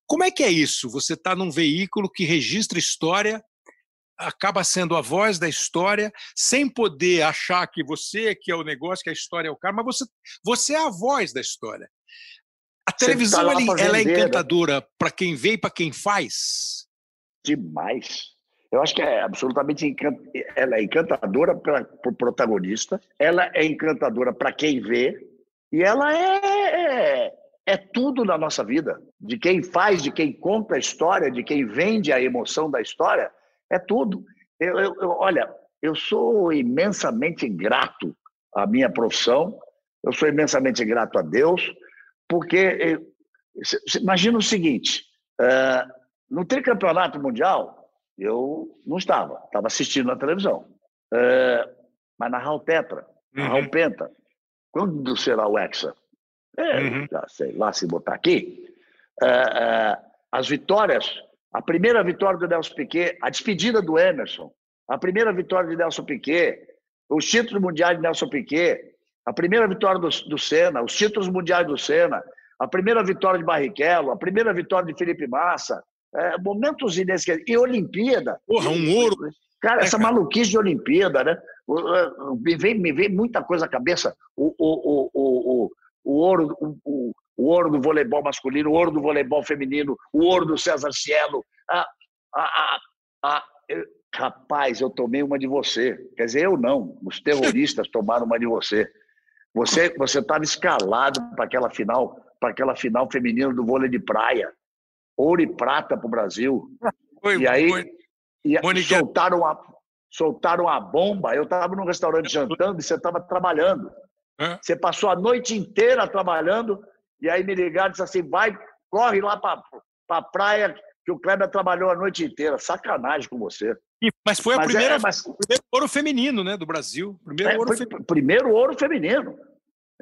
Como é que é isso? Você está num veículo que registra história acaba sendo a voz da história, sem poder achar que você que é o negócio, que a história é o cara, mas você, você é a voz da história. A televisão tá ela, ela é né? encantadora para quem vê e para quem faz. Demais. Eu acho que é absolutamente encant... ela é encantadora para o pro protagonista, ela é encantadora para quem vê e ela é, é é tudo na nossa vida. De quem faz, de quem conta a história, de quem vende a emoção da história, é tudo. Eu, eu, eu, olha, eu sou imensamente grato à minha profissão, eu sou imensamente grato a Deus, porque eu, imagina o seguinte: uh, no tricampeonato mundial, eu não estava, estava assistindo na televisão. Uh, mas narrar o Tetra, narrar uhum. o Penta, quando será o Hexa? É, uhum. sei lá se botar aqui. Uh, as vitórias a primeira vitória do Nelson Piquet, a despedida do Emerson, a primeira vitória de Nelson Piquet, os títulos mundiais de Nelson Piquet, a primeira vitória do, do Senna, os títulos mundiais do Senna, a primeira vitória de Barrichello, a primeira vitória de Felipe Massa, é, momentos inesquecíveis. E Olimpíada. Porra, um ouro. Cara, essa maluquice de Olimpíada, né? Me vem, me vem muita coisa à cabeça. O, o, o, o, o ouro, o, o ouro do voleibol masculino, o ouro do voleibol feminino, o ouro do César Cielo. Ah, ah, ah, eu, rapaz, eu tomei uma de você. Quer dizer, eu não. Os terroristas tomaram uma de você. Você você estava escalado para aquela final, para aquela final feminina do vôlei de praia, ouro e prata para o Brasil. Foi, e aí foi. E soltaram a soltaram a bomba. Eu estava num restaurante jantando e você estava trabalhando. Você passou a noite inteira trabalhando e aí me ligaram e disse assim: vai, corre lá para a praia, que o Kleber trabalhou a noite inteira. Sacanagem com você. E, mas foi mas a primeira, é, mas... o primeiro ouro feminino né, do Brasil. Primeiro é, ouro feminino. Primeiro ouro feminino.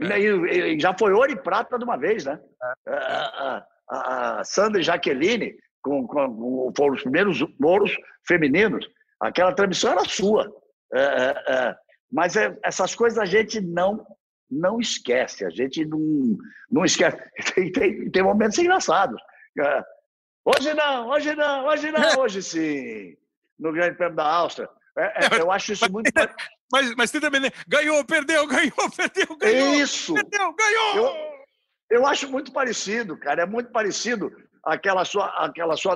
É. E, e, já foi ouro e prata de uma vez, né? É. A, a, a Sandra e Jaqueline com, com, foram os primeiros ouros femininos. Aquela transmissão era sua. É, é, é. mas essas coisas a gente não não esquece, a gente não, não esquece. Tem, tem, tem momentos engraçados. É, hoje não, hoje não, hoje não, hoje sim. No Grande Prêmio da Áustria. É, é, eu acho isso muito. Mas, mas tem também, né? Ganhou, perdeu, ganhou, perdeu, ganhou. Isso! Perdeu, ganhou! Eu, Eu acho muito parecido, cara. É muito parecido aquela sua, aquela sua,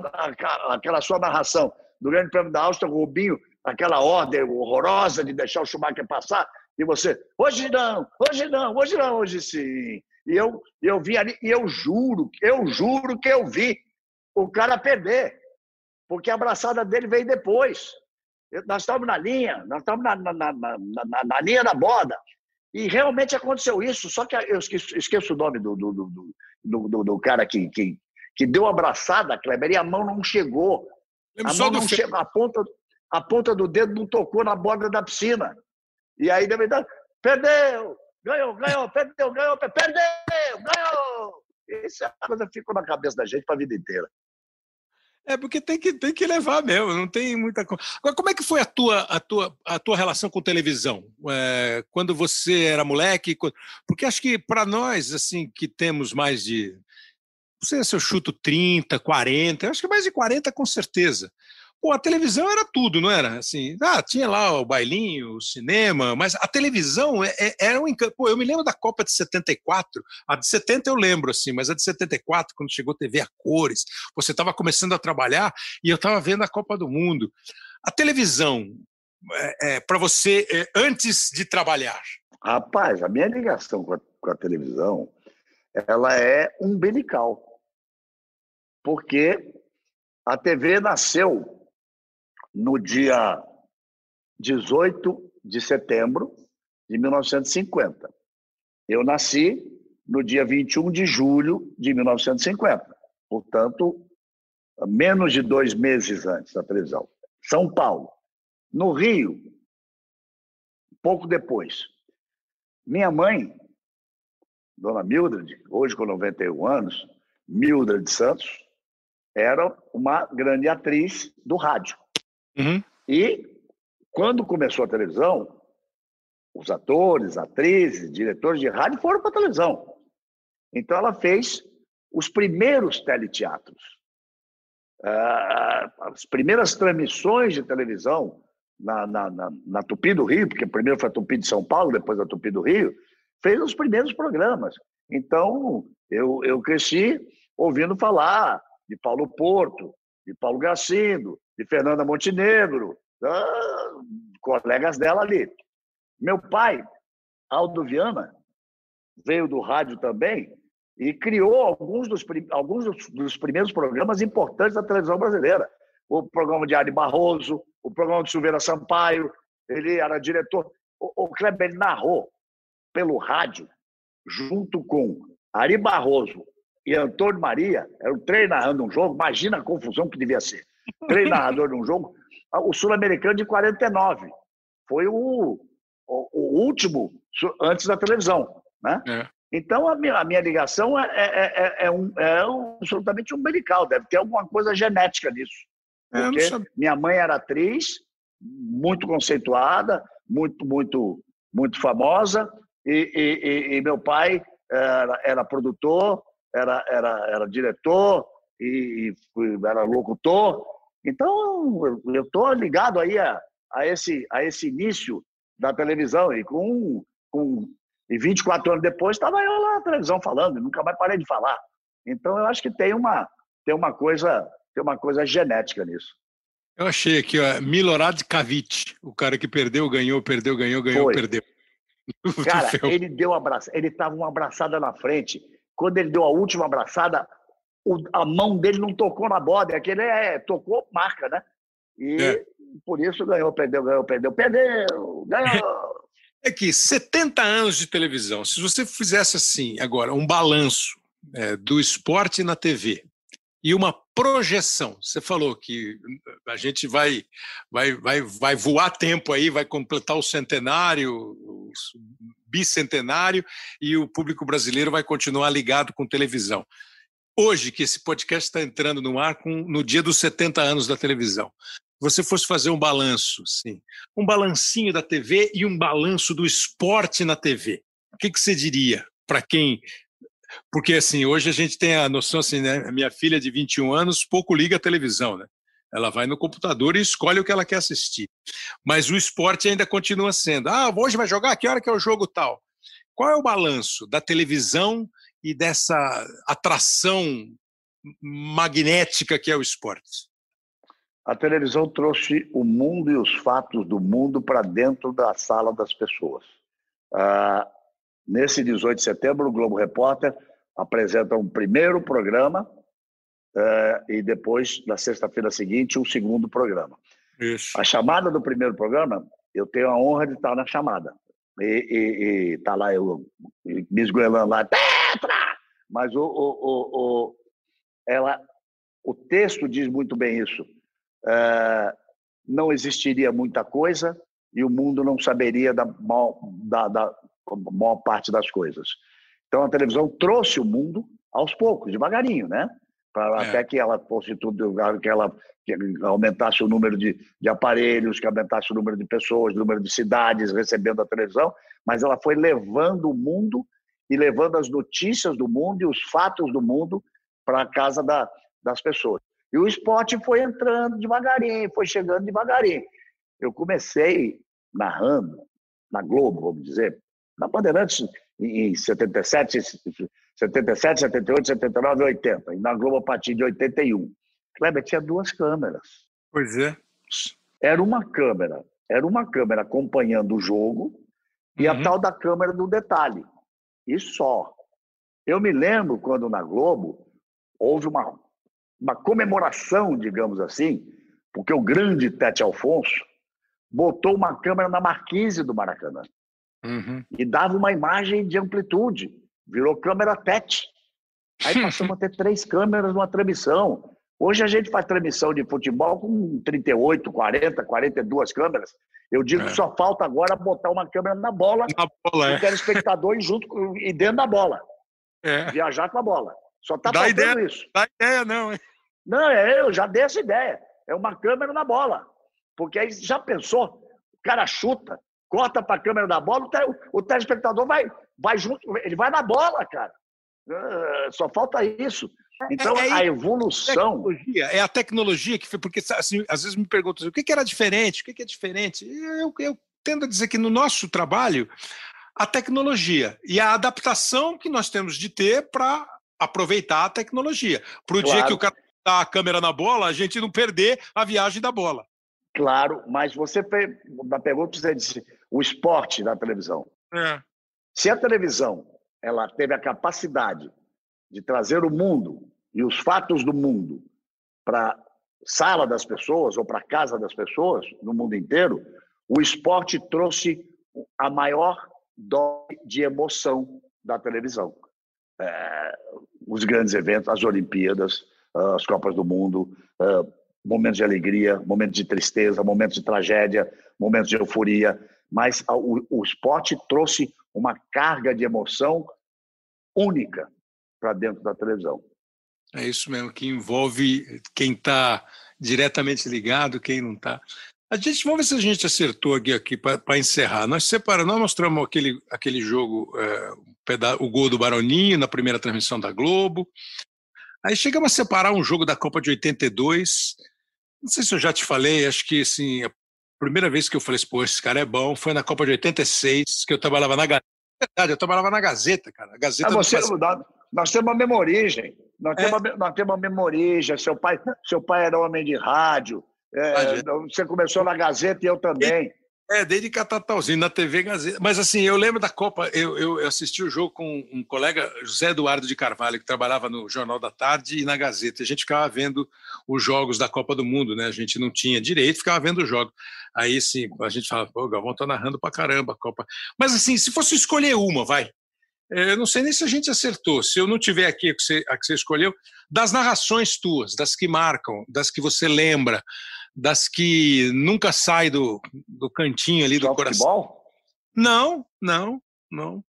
aquela sua narração do Grande Prêmio da Áustria, o Rubinho, aquela ordem horrorosa de deixar o Schumacher passar, e você, hoje não, hoje não, hoje não, hoje sim. E eu, eu vi ali, e eu juro, eu juro que eu vi o cara perder, porque a abraçada dele veio depois. Nós estávamos na linha, nós estávamos na, na, na, na, linha da borda. E realmente aconteceu isso, só que eu esqueço, esqueço o nome do, do, do, do, do cara que, que, que deu a abraçada, Kleber, e a mão não chegou. A mão não chegou, a ponta, a ponta do dedo não tocou na borda da piscina. E aí, de verdade, perdeu, ganhou, ganhou, perdeu, ganhou, perdeu, ganhou. Isso é uma coisa ficou na cabeça da gente para a vida inteira. É porque tem que, tem que levar mesmo, não tem muita coisa. Agora, como é que foi a tua, a tua, a tua relação com televisão? É, quando você era moleque? Porque acho que para nós, assim, que temos mais de. Não sei se eu chuto 30, 40, acho que mais de 40 com certeza. Pô, a televisão era tudo, não era? Assim, ah, tinha lá o bailinho, o cinema, mas a televisão é, é, era um encanto. Pô, eu me lembro da Copa de 74, a de 70 eu lembro, assim, mas a de 74, quando chegou TV a cores, você estava começando a trabalhar e eu estava vendo a Copa do Mundo. A televisão, é, é para você, é, antes de trabalhar? Rapaz, a minha ligação com a, com a televisão, ela é umbilical. Porque a TV nasceu no dia 18 de setembro de 1950. Eu nasci no dia 21 de julho de 1950, portanto, menos de dois meses antes da televisão. São Paulo. No Rio, pouco depois. Minha mãe, dona Mildred, hoje com 91 anos, Mildred Santos, era uma grande atriz do rádio. Uhum. E quando começou a televisão, os atores, atrizes, diretores de rádio foram para a televisão. Então ela fez os primeiros teleteatros. Ah, as primeiras transmissões de televisão na, na, na, na, Tupi do Rio, porque primeiro foi a Tupi de São Paulo, depois a Tupi do Rio, fez os primeiros programas. Então, eu, eu cresci ouvindo falar de Paulo Porto, de Paulo Gracindo, de Fernanda Montenegro, ah, colegas dela ali. Meu pai, Aldo Viana, veio do rádio também e criou alguns dos, alguns dos primeiros programas importantes da televisão brasileira. O programa de Ari Barroso, o programa de Silveira Sampaio, ele era diretor. O, o Kleber narrou pelo rádio, junto com Ari Barroso e Antônio Maria, era o trem narrando um jogo, imagina a confusão que devia ser três narradores num jogo. O Sul-Americano de 49. Foi o, o, o, último antes da televisão. Né? É. Então, a minha, a minha ligação é, é, é, é um, é um, absolutamente umbilical. Deve ter alguma coisa genética nisso. É, Porque minha mãe era atriz, muito conceituada, muito, muito, muito famosa, e, e, e meu pai era, era produtor, era, era, era diretor, e, e era locutor, então, eu estou ligado aí a, a, esse, a esse início da televisão e com, com e 24 anos depois estava eu lá na televisão falando, nunca mais parei de falar. Então, eu acho que tem uma, tem uma coisa tem uma coisa genética nisso. Eu achei aqui, ó, Milorad Kavic, o cara que perdeu, ganhou, perdeu, ganhou, ganhou, Foi. perdeu. Cara, ele deu um abraço, ele estava uma abraçada na frente. Quando ele deu a última abraçada, o, a mão dele não tocou na bola, aquele é, tocou marca, né? E é. por isso ganhou, perdeu, ganhou, perdeu, perdeu, ganhou. É que 70 anos de televisão, se você fizesse assim, agora, um balanço é, do esporte na TV e uma projeção, você falou que a gente vai, vai, vai, vai voar tempo aí, vai completar o centenário, o bicentenário, e o público brasileiro vai continuar ligado com televisão hoje que esse podcast está entrando no ar com, no dia dos 70 anos da televisão, você fosse fazer um balanço, sim, um balancinho da TV e um balanço do esporte na TV, o que, que você diria para quem? Porque assim hoje a gente tem a noção assim né minha filha de 21 anos pouco liga a televisão né? Ela vai no computador e escolhe o que ela quer assistir. Mas o esporte ainda continua sendo. Ah hoje vai jogar? Que hora que é o jogo tal? Qual é o balanço da televisão e dessa atração magnética que é o esporte? A televisão trouxe o mundo e os fatos do mundo para dentro da sala das pessoas. Ah, nesse 18 de setembro, o Globo Repórter apresenta um primeiro programa ah, e depois, na sexta-feira seguinte, um segundo programa. Isso. A chamada do primeiro programa, eu tenho a honra de estar na chamada. E, está lá eu me esgoelando lá, Mas o, o, o, o, ela, o texto diz muito bem isso. É, não existiria muita coisa e o mundo não saberia da maior, da, da maior parte das coisas. Então a televisão trouxe o mundo aos poucos, devagarinho, né? Para é. até que ela fosse tudo, que ela que aumentasse o número de, de aparelhos, que aumentasse o número de pessoas, o número de cidades recebendo a televisão, mas ela foi levando o mundo e levando as notícias do mundo e os fatos do mundo para a casa da, das pessoas. E o esporte foi entrando devagarinho, foi chegando devagarinho. Eu comecei narrando na Globo, vamos dizer, na Bandeirantes em 77, 77, 78, 79 80, e na Globo a partir de 81. Kleber tinha duas câmeras. Pois é. Era uma câmera, era uma câmera acompanhando o jogo e uhum. a tal da câmera do detalhe. E só. Eu me lembro quando na Globo houve uma, uma comemoração, digamos assim, porque o grande Tete Alfonso botou uma câmera na marquise do Maracanã uhum. e dava uma imagem de amplitude. Virou câmera Tete. Aí passamos a ter três câmeras numa transmissão. Hoje a gente faz transmissão de futebol com 38, 40, 42 câmeras. Eu digo é. que só falta agora botar uma câmera na bola, na bola é. o telespectador e junto e dentro da bola. É. Viajar com a bola. Só está faltando ideia, isso. Dá ideia não, hein? Não, é, eu já dei essa ideia. É uma câmera na bola. Porque aí já pensou, o cara chuta, corta para a câmera da bola, o, telespectador vai, vai junto, ele vai na bola, cara. Ah, só falta isso. Então, é, é a evolução. É a tecnologia que foi, porque assim, às vezes me perguntam assim, o que, que era diferente, o que, que é diferente. Eu, eu tendo a dizer que no nosso trabalho, a tecnologia e a adaptação que nós temos de ter para aproveitar a tecnologia. Para o claro. dia que o cara dá a câmera na bola, a gente não perder a viagem da bola. Claro, mas você uma pergunta, você disse o esporte da televisão. É. Se a televisão ela teve a capacidade de trazer o mundo e os fatos do mundo para sala das pessoas ou para casa das pessoas no mundo inteiro, o esporte trouxe a maior dose de emoção da televisão. É, os grandes eventos, as Olimpíadas, as Copas do Mundo, momentos de alegria, momentos de tristeza, momentos de tragédia, momentos de euforia, mas o, o esporte trouxe uma carga de emoção única para dentro da televisão. É isso mesmo, que envolve quem está diretamente ligado, quem não está. A gente, vamos ver se a gente acertou aqui, aqui para encerrar. Nós separamos, nós mostramos aquele, aquele jogo, é, o gol do Baroninho na primeira transmissão da Globo. Aí chegamos a separar um jogo da Copa de 82. Não sei se eu já te falei, acho que assim, a primeira vez que eu falei, pô, esse cara é bom, foi na Copa de 86, que eu trabalhava na Gazeta. Verdade, eu trabalhava na Gazeta, cara. A Gazeta ah, você, nós temos uma memorigem. Nós, é. temos nós temos uma memorigem. Seu pai, seu pai era homem de rádio. É, você começou na Gazeta e eu também. É, desde Catatauzinho, na TV Gazeta. Mas assim, eu lembro da Copa, eu, eu, assisti o jogo com um colega, José Eduardo de Carvalho, que trabalhava no Jornal da Tarde e na Gazeta. A gente ficava vendo os jogos da Copa do Mundo, né? A gente não tinha direito, ficava vendo os jogos. Aí, sim, a gente falava, pô, Galvão tá narrando pra caramba a Copa. Mas assim, se fosse escolher uma, vai, eu não sei nem se a gente acertou. Se eu não tiver aqui a que, você, a que você escolheu, das narrações tuas, das que marcam, das que você lembra, das que nunca sai do, do cantinho ali do coração. Futebol? Não, não, não.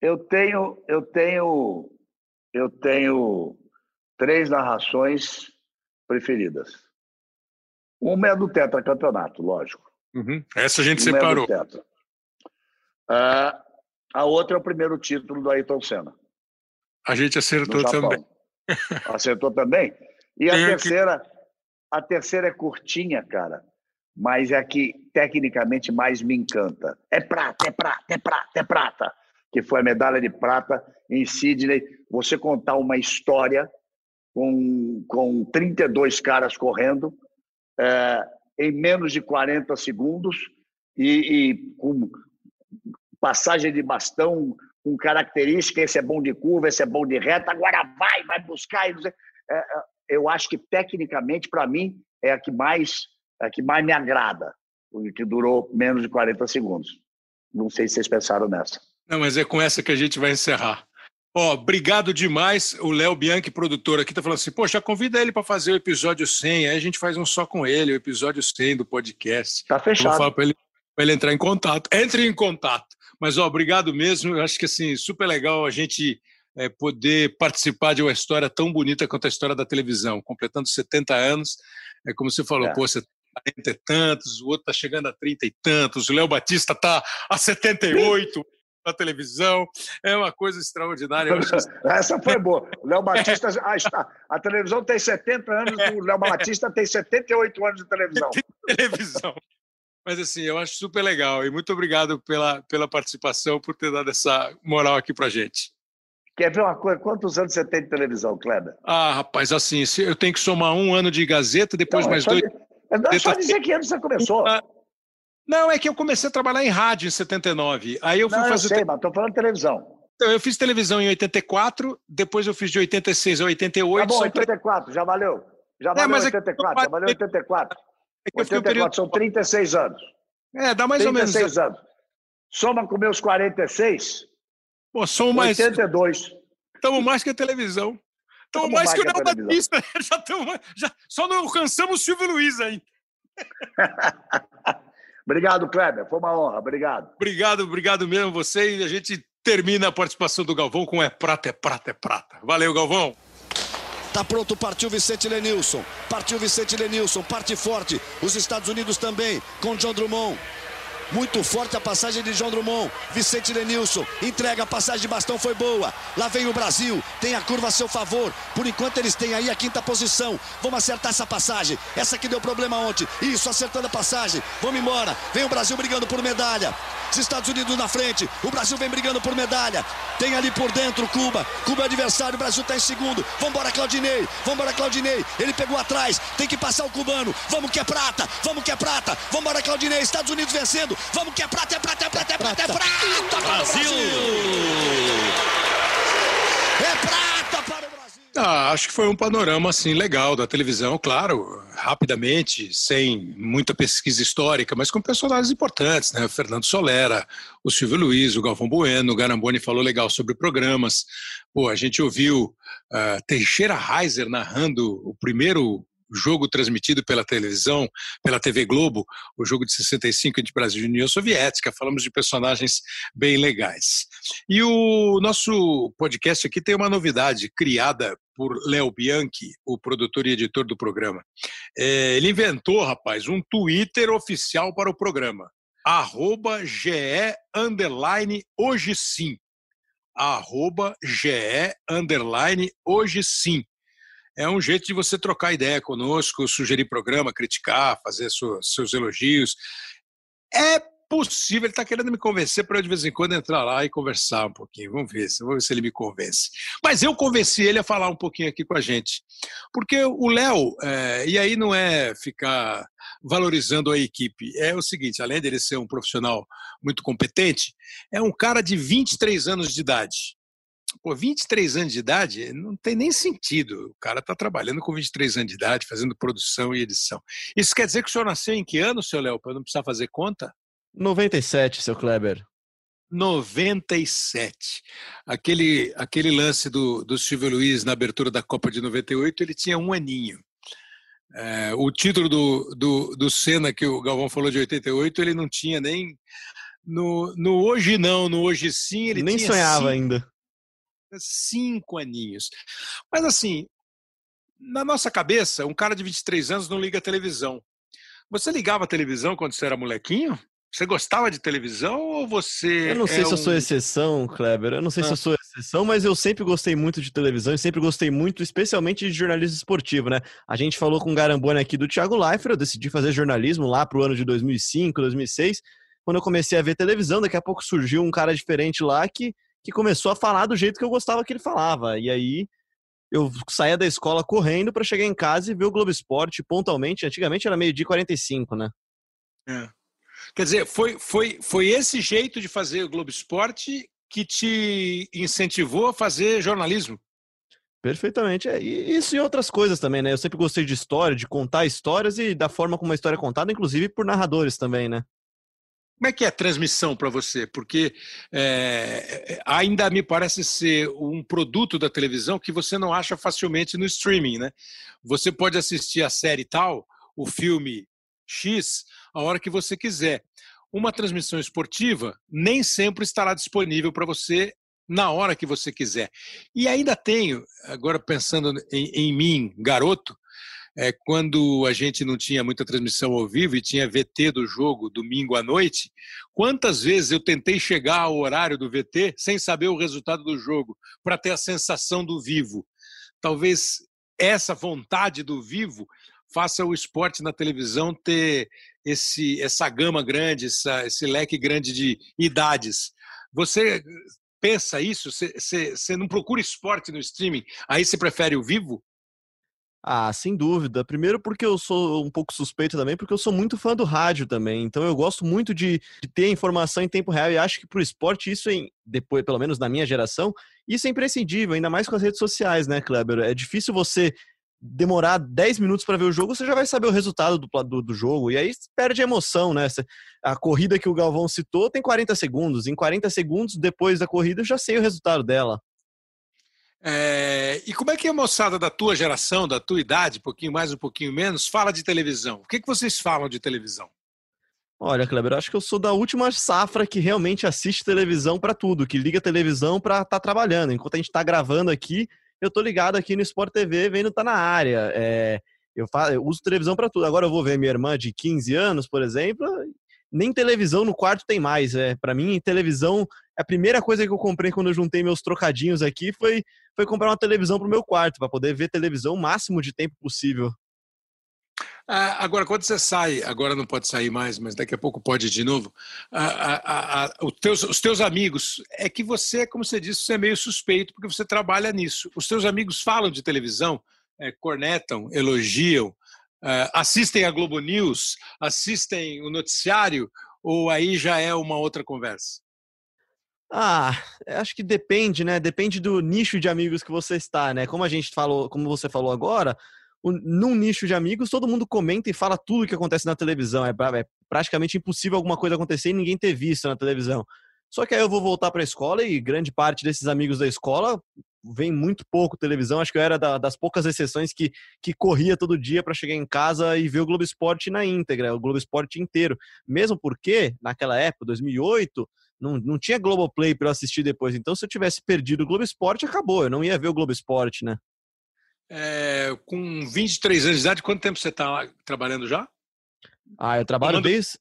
Eu tenho, eu tenho, eu tenho três narrações preferidas. Uma é do tetracampeonato, lógico. Uhum. Essa a gente Uma separou. É do uh, a outra é o primeiro título do Ayrton Senna. A gente acertou também. Acertou também? E a terceira, a terceira é curtinha, cara, mas é a que tecnicamente mais me encanta. É prata, é prata, é prata, é prata. que foi a medalha de prata em Sydney. Você contar uma história com, com 32 caras correndo é, em menos de 40 segundos e, e com passagem de bastão com característica, esse é bom de curva, esse é bom de reta, agora vai, vai buscar. É, é, eu acho que tecnicamente, para mim, é a que mais é a que mais me agrada, que durou menos de 40 segundos. Não sei se vocês pensaram nessa. Não, mas é com essa que a gente vai encerrar. Ó, oh, obrigado demais. O Léo Bianchi, produtor aqui, tá falando assim: poxa, convida ele para fazer o episódio 100, aí a gente faz um só com ele, o episódio 100 do podcast. Tá fechado. Eu vou falar para ele, ele entrar em contato. Entre em contato. Mas, ó, obrigado mesmo. Eu acho que, assim, super legal a gente é, poder participar de uma história tão bonita quanto a história da televisão. Completando 70 anos, é como você falou, é. pô, você 40 e tantos, o outro está chegando a 30 e tantos, o Léo Batista está a 78 na televisão. É uma coisa extraordinária. Essa foi boa. O Léo Batista, a, a, televisão tem 70 anos, o Léo Batista tem 78 anos de televisão. televisão. Mas assim, eu acho super legal e muito obrigado pela, pela participação, por ter dado essa moral aqui pra gente. Quer ver uma coisa? Quantos anos você tem de televisão, Kleber? Ah, rapaz, assim, eu tenho que somar um ano de Gazeta, depois não, mais é dois. De... É só dizer que ano você começou. Ah, não, é que eu comecei a trabalhar em rádio em 79. Aí eu fui não, fazer. Eu sei, mas estou falando de televisão. Então, eu fiz televisão em 84, depois eu fiz de 86 a 88. Tá bom, 84, já valeu. Já valeu é, mas 84, é já valeu 84. É que 84, período... são 36 anos. É, dá mais ou menos. 36 anos. Soma com meus 46. Pô, somos mais. 82. Estamos mais que a televisão. Estamos mais, mais que o Léo Batista. Já, tamo, já só não alcançamos o Silvio Luiz aí. obrigado, Kleber. Foi uma honra. Obrigado. Obrigado, obrigado mesmo você. E a gente termina a participação do Galvão com É Prata, é Prata, é Prata. Valeu, Galvão. Tá pronto, partiu Vicente Lenilson. Partiu Vicente Lenilson, parte forte. Os Estados Unidos também, com John Drummond. Muito forte a passagem de João Drummond. Vicente Lenilson entrega a passagem de bastão, foi boa. Lá vem o Brasil, tem a curva a seu favor. Por enquanto eles têm aí a quinta posição. Vamos acertar essa passagem. Essa que deu problema ontem. Isso, acertando a passagem. Vamos embora. Vem o Brasil brigando por medalha. Os Estados Unidos na frente. O Brasil vem brigando por medalha. Tem ali por dentro Cuba. Cuba é adversário. O Brasil está em segundo. Vambora, Claudinei. Vambora, Claudinei. Ele pegou atrás. Tem que passar o cubano. Vamos que é prata. Vamos que é prata. Vambora, Claudinei. Estados Unidos vencendo. Vamos que é prata, é prata, é prata, é prata, é prata, é prata Brasil! É prata para o Brasil! Ah, acho que foi um panorama assim legal da televisão, claro, rapidamente, sem muita pesquisa histórica, mas com personagens importantes, né? O Fernando Solera, o Silvio Luiz, o Galvão Bueno, o Garamboni falou legal sobre programas. Pô, a gente ouviu uh, Teixeira Reiser narrando o primeiro jogo transmitido pela televisão, pela TV Globo, o jogo de 65 entre Brasil e União Soviética. Falamos de personagens bem legais. E o nosso podcast aqui tem uma novidade criada por Léo Bianchi, o produtor e editor do programa. É, ele inventou, rapaz, um Twitter oficial para o programa. Arroba GE underline hoje sim. Arroba GE underline hoje sim é um jeito de você trocar ideia conosco, sugerir programa, criticar, fazer seus, seus elogios. É possível, ele está querendo me convencer para eu de vez em quando entrar lá e conversar um pouquinho. Vamos ver, vamos ver se ele me convence. Mas eu convenci ele a falar um pouquinho aqui com a gente. Porque o Léo, é, e aí não é ficar valorizando a equipe, é o seguinte: além dele ser um profissional muito competente, é um cara de 23 anos de idade. Pô, 23 anos de idade não tem nem sentido. O cara está trabalhando com 23 anos de idade, fazendo produção e edição. Isso quer dizer que o senhor nasceu em que ano, seu Léo, para não precisar fazer conta? 97, seu Kleber. 97. Aquele, aquele lance do, do Silvio Luiz na abertura da Copa de 98, ele tinha um aninho. É, o título do, do, do Senna, que o Galvão falou de 88, ele não tinha nem. No, no hoje não, no hoje sim, ele nem sonhava cinco, ainda cinco aninhos. Mas assim, na nossa cabeça, um cara de 23 anos não liga a televisão. Você ligava a televisão quando você era molequinho? Você gostava de televisão ou você. Eu não sei é se eu sou exceção, Kleber. Eu não sei ah. se eu sou exceção, mas eu sempre gostei muito de televisão e sempre gostei muito, especialmente de jornalismo esportivo, né? A gente falou com o Garambone aqui do Thiago Leifert, eu decidi fazer jornalismo lá pro ano de 2005, 2006. quando eu comecei a ver televisão, daqui a pouco surgiu um cara diferente lá que, que começou a falar do jeito que eu gostava que ele falava. E aí eu saía da escola correndo para chegar em casa e ver o Globo Esporte pontualmente. Antigamente era meio-dia 45, né? É. Quer dizer, foi, foi, foi esse jeito de fazer o Globo Esporte que te incentivou a fazer jornalismo? Perfeitamente. É, e isso e outras coisas também, né? Eu sempre gostei de história, de contar histórias e da forma como a história é contada, inclusive por narradores também, né? Como é que é a transmissão para você? Porque é, ainda me parece ser um produto da televisão que você não acha facilmente no streaming, né? Você pode assistir a série tal, o filme X, a hora que você quiser. Uma transmissão esportiva nem sempre estará disponível para você na hora que você quiser. E ainda tenho, agora pensando em, em mim, garoto, é, quando a gente não tinha muita transmissão ao vivo e tinha VT do jogo domingo à noite, quantas vezes eu tentei chegar ao horário do VT sem saber o resultado do jogo, para ter a sensação do vivo. Talvez essa vontade do vivo faça o esporte na televisão ter esse, essa gama grande, essa, esse leque grande de idades. Você pensa isso? Você, não procura esporte no streaming, aí você prefere o vivo? Ah, sem dúvida. Primeiro porque eu sou um pouco suspeito também, porque eu sou muito fã do rádio também. Então eu gosto muito de, de ter informação em tempo real e acho que para o esporte isso, é, depois, pelo menos na minha geração, isso é imprescindível, ainda mais com as redes sociais, né, Kleber? É difícil você demorar 10 minutos para ver o jogo, você já vai saber o resultado do, do, do, jogo. E aí perde a emoção, né? A corrida que o Galvão citou tem 40 segundos. Em 40 segundos, depois da corrida, eu já sei o resultado dela. É, e como é que a moçada da tua geração, da tua idade, um pouquinho mais, um pouquinho menos, fala de televisão? O que, que vocês falam de televisão? Olha, Kleber, acho que eu sou da última safra que realmente assiste televisão para tudo, que liga televisão para estar tá trabalhando. Enquanto a gente está gravando aqui, eu tô ligado aqui no Sport TV, vendo tá na área. É, eu, faço, eu uso televisão para tudo. Agora eu vou ver minha irmã de 15 anos, por exemplo, nem televisão no quarto tem mais. É, para mim, televisão, a primeira coisa que eu comprei quando eu juntei meus trocadinhos aqui foi, foi comprar uma televisão pro meu quarto, para poder ver televisão o máximo de tempo possível. Ah, agora, quando você sai, agora não pode sair mais, mas daqui a pouco pode de novo, ah, ah, os, teus, os teus amigos, é que você, como você disse, você é meio suspeito porque você trabalha nisso. Os teus amigos falam de televisão, é, cornetam, elogiam, Uh, assistem a Globo News, assistem o noticiário, ou aí já é uma outra conversa? Ah, acho que depende, né? Depende do nicho de amigos que você está, né? Como a gente falou, como você falou agora, o, num nicho de amigos, todo mundo comenta e fala tudo o que acontece na televisão. É, é praticamente impossível alguma coisa acontecer e ninguém ter visto na televisão. Só que aí eu vou voltar para a escola e grande parte desses amigos da escola vem muito pouco televisão. Acho que eu era da, das poucas exceções que, que corria todo dia para chegar em casa e ver o Globo Esporte na íntegra, o Globo Esporte inteiro. Mesmo porque, naquela época, 2008, não, não tinha Globoplay para eu assistir depois. Então, se eu tivesse perdido o Globo Esporte, acabou. Eu não ia ver o Globo Esporte, né? É, com 23 anos de idade, quanto tempo você está trabalhando já? Ah, eu trabalho desde,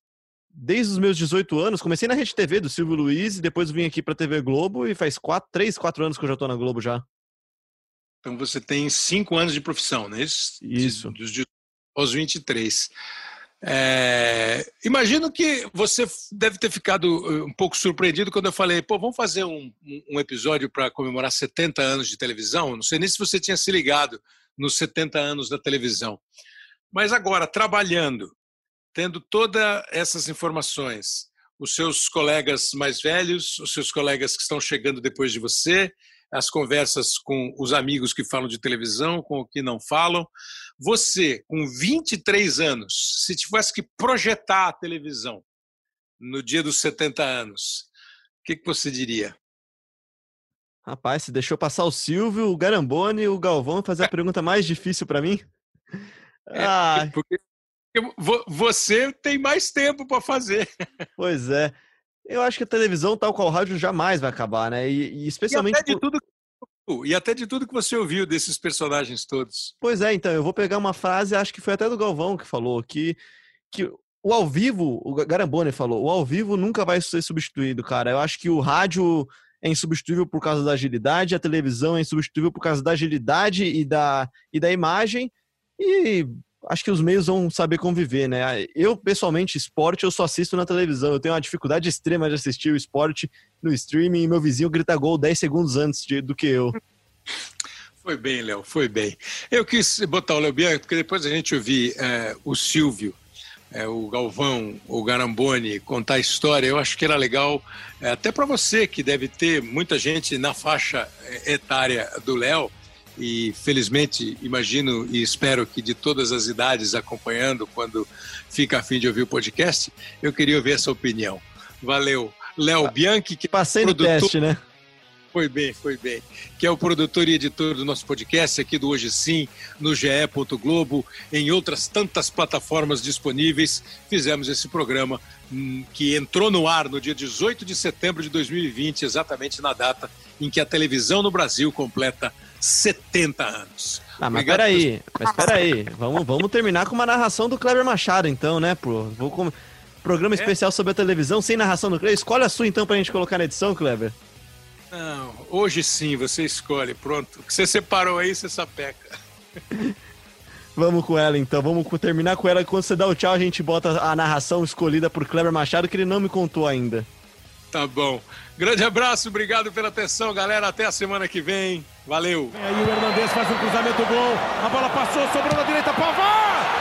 desde os meus 18 anos, comecei na Rede TV do Silvio Luiz e depois vim aqui para a TV Globo e faz quatro, três, quatro anos que eu já estou na Globo já. Então você tem cinco anos de profissão, né? Isso. Isso. Dos aos 23. É, imagino que você deve ter ficado uh, um pouco surpreendido quando eu falei, pô, vamos fazer um, um episódio para comemorar 70 anos de televisão. Não sei nem se você tinha se ligado nos 70 anos da televisão. Mas agora, trabalhando, tendo todas essas informações, os seus colegas mais velhos, os seus colegas que estão chegando depois de você, as conversas com os amigos que falam de televisão, com o que não falam. Você, com 23 anos, se tivesse que projetar a televisão no dia dos 70 anos, o que, que você diria? Rapaz, se deixou passar o Silvio, o Garambone e o Galvão fazer a pergunta mais difícil para mim? É, ah. porque você tem mais tempo para fazer. Pois é. Eu acho que a televisão, tal qual o rádio, jamais vai acabar, né? E, e especialmente. E até, de tudo, e até de tudo que você ouviu desses personagens todos. Pois é, então, eu vou pegar uma frase, acho que foi até do Galvão que falou, que, que o ao vivo, o Garambone falou, o ao vivo nunca vai ser substituído, cara. Eu acho que o rádio é insubstituível por causa da agilidade, a televisão é insubstituível por causa da agilidade e da, e da imagem. E acho que os meios vão saber conviver, né? Eu, pessoalmente, esporte eu só assisto na televisão. Eu tenho uma dificuldade extrema de assistir o esporte no streaming e meu vizinho grita gol 10 segundos antes de, do que eu. Foi bem, Léo, foi bem. Eu quis botar o Léo Bianchi, porque depois a gente ouvir é, o Silvio, é, o Galvão, o Garamboni contar a história, eu acho que era legal, é, até para você, que deve ter muita gente na faixa é, etária do Léo, e felizmente imagino e espero que de todas as idades acompanhando quando fica a fim de ouvir o podcast, eu queria ouvir essa opinião. Valeu. Léo Bianchi, que passei no produtor... teste, né? Foi bem, foi bem. Que é o produtor e editor do nosso podcast aqui do Hoje Sim, no GE. Globo, em outras tantas plataformas disponíveis. Fizemos esse programa hum, que entrou no ar no dia 18 de setembro de 2020, exatamente na data em que a televisão no Brasil completa 70 anos. Ah, mas Obrigado peraí, mas peraí. Vamos, vamos terminar com uma narração do Kleber Machado, então, né, pô? Vou com... Programa é? especial sobre a televisão, sem narração do Kleber. Escolhe a sua, então, pra gente colocar na edição, Kleber. Não, hoje sim, você escolhe. Pronto. O que você separou aí, você sapeca. Vamos com ela então, vamos terminar com ela. Quando você dá o tchau, a gente bota a narração escolhida por Kleber Machado, que ele não me contou ainda. Tá bom. Grande abraço, obrigado pela atenção, galera. Até a semana que vem. Valeu. E aí o Hernandez faz um cruzamento bom. A bola passou, sobrou na direita, Pavard!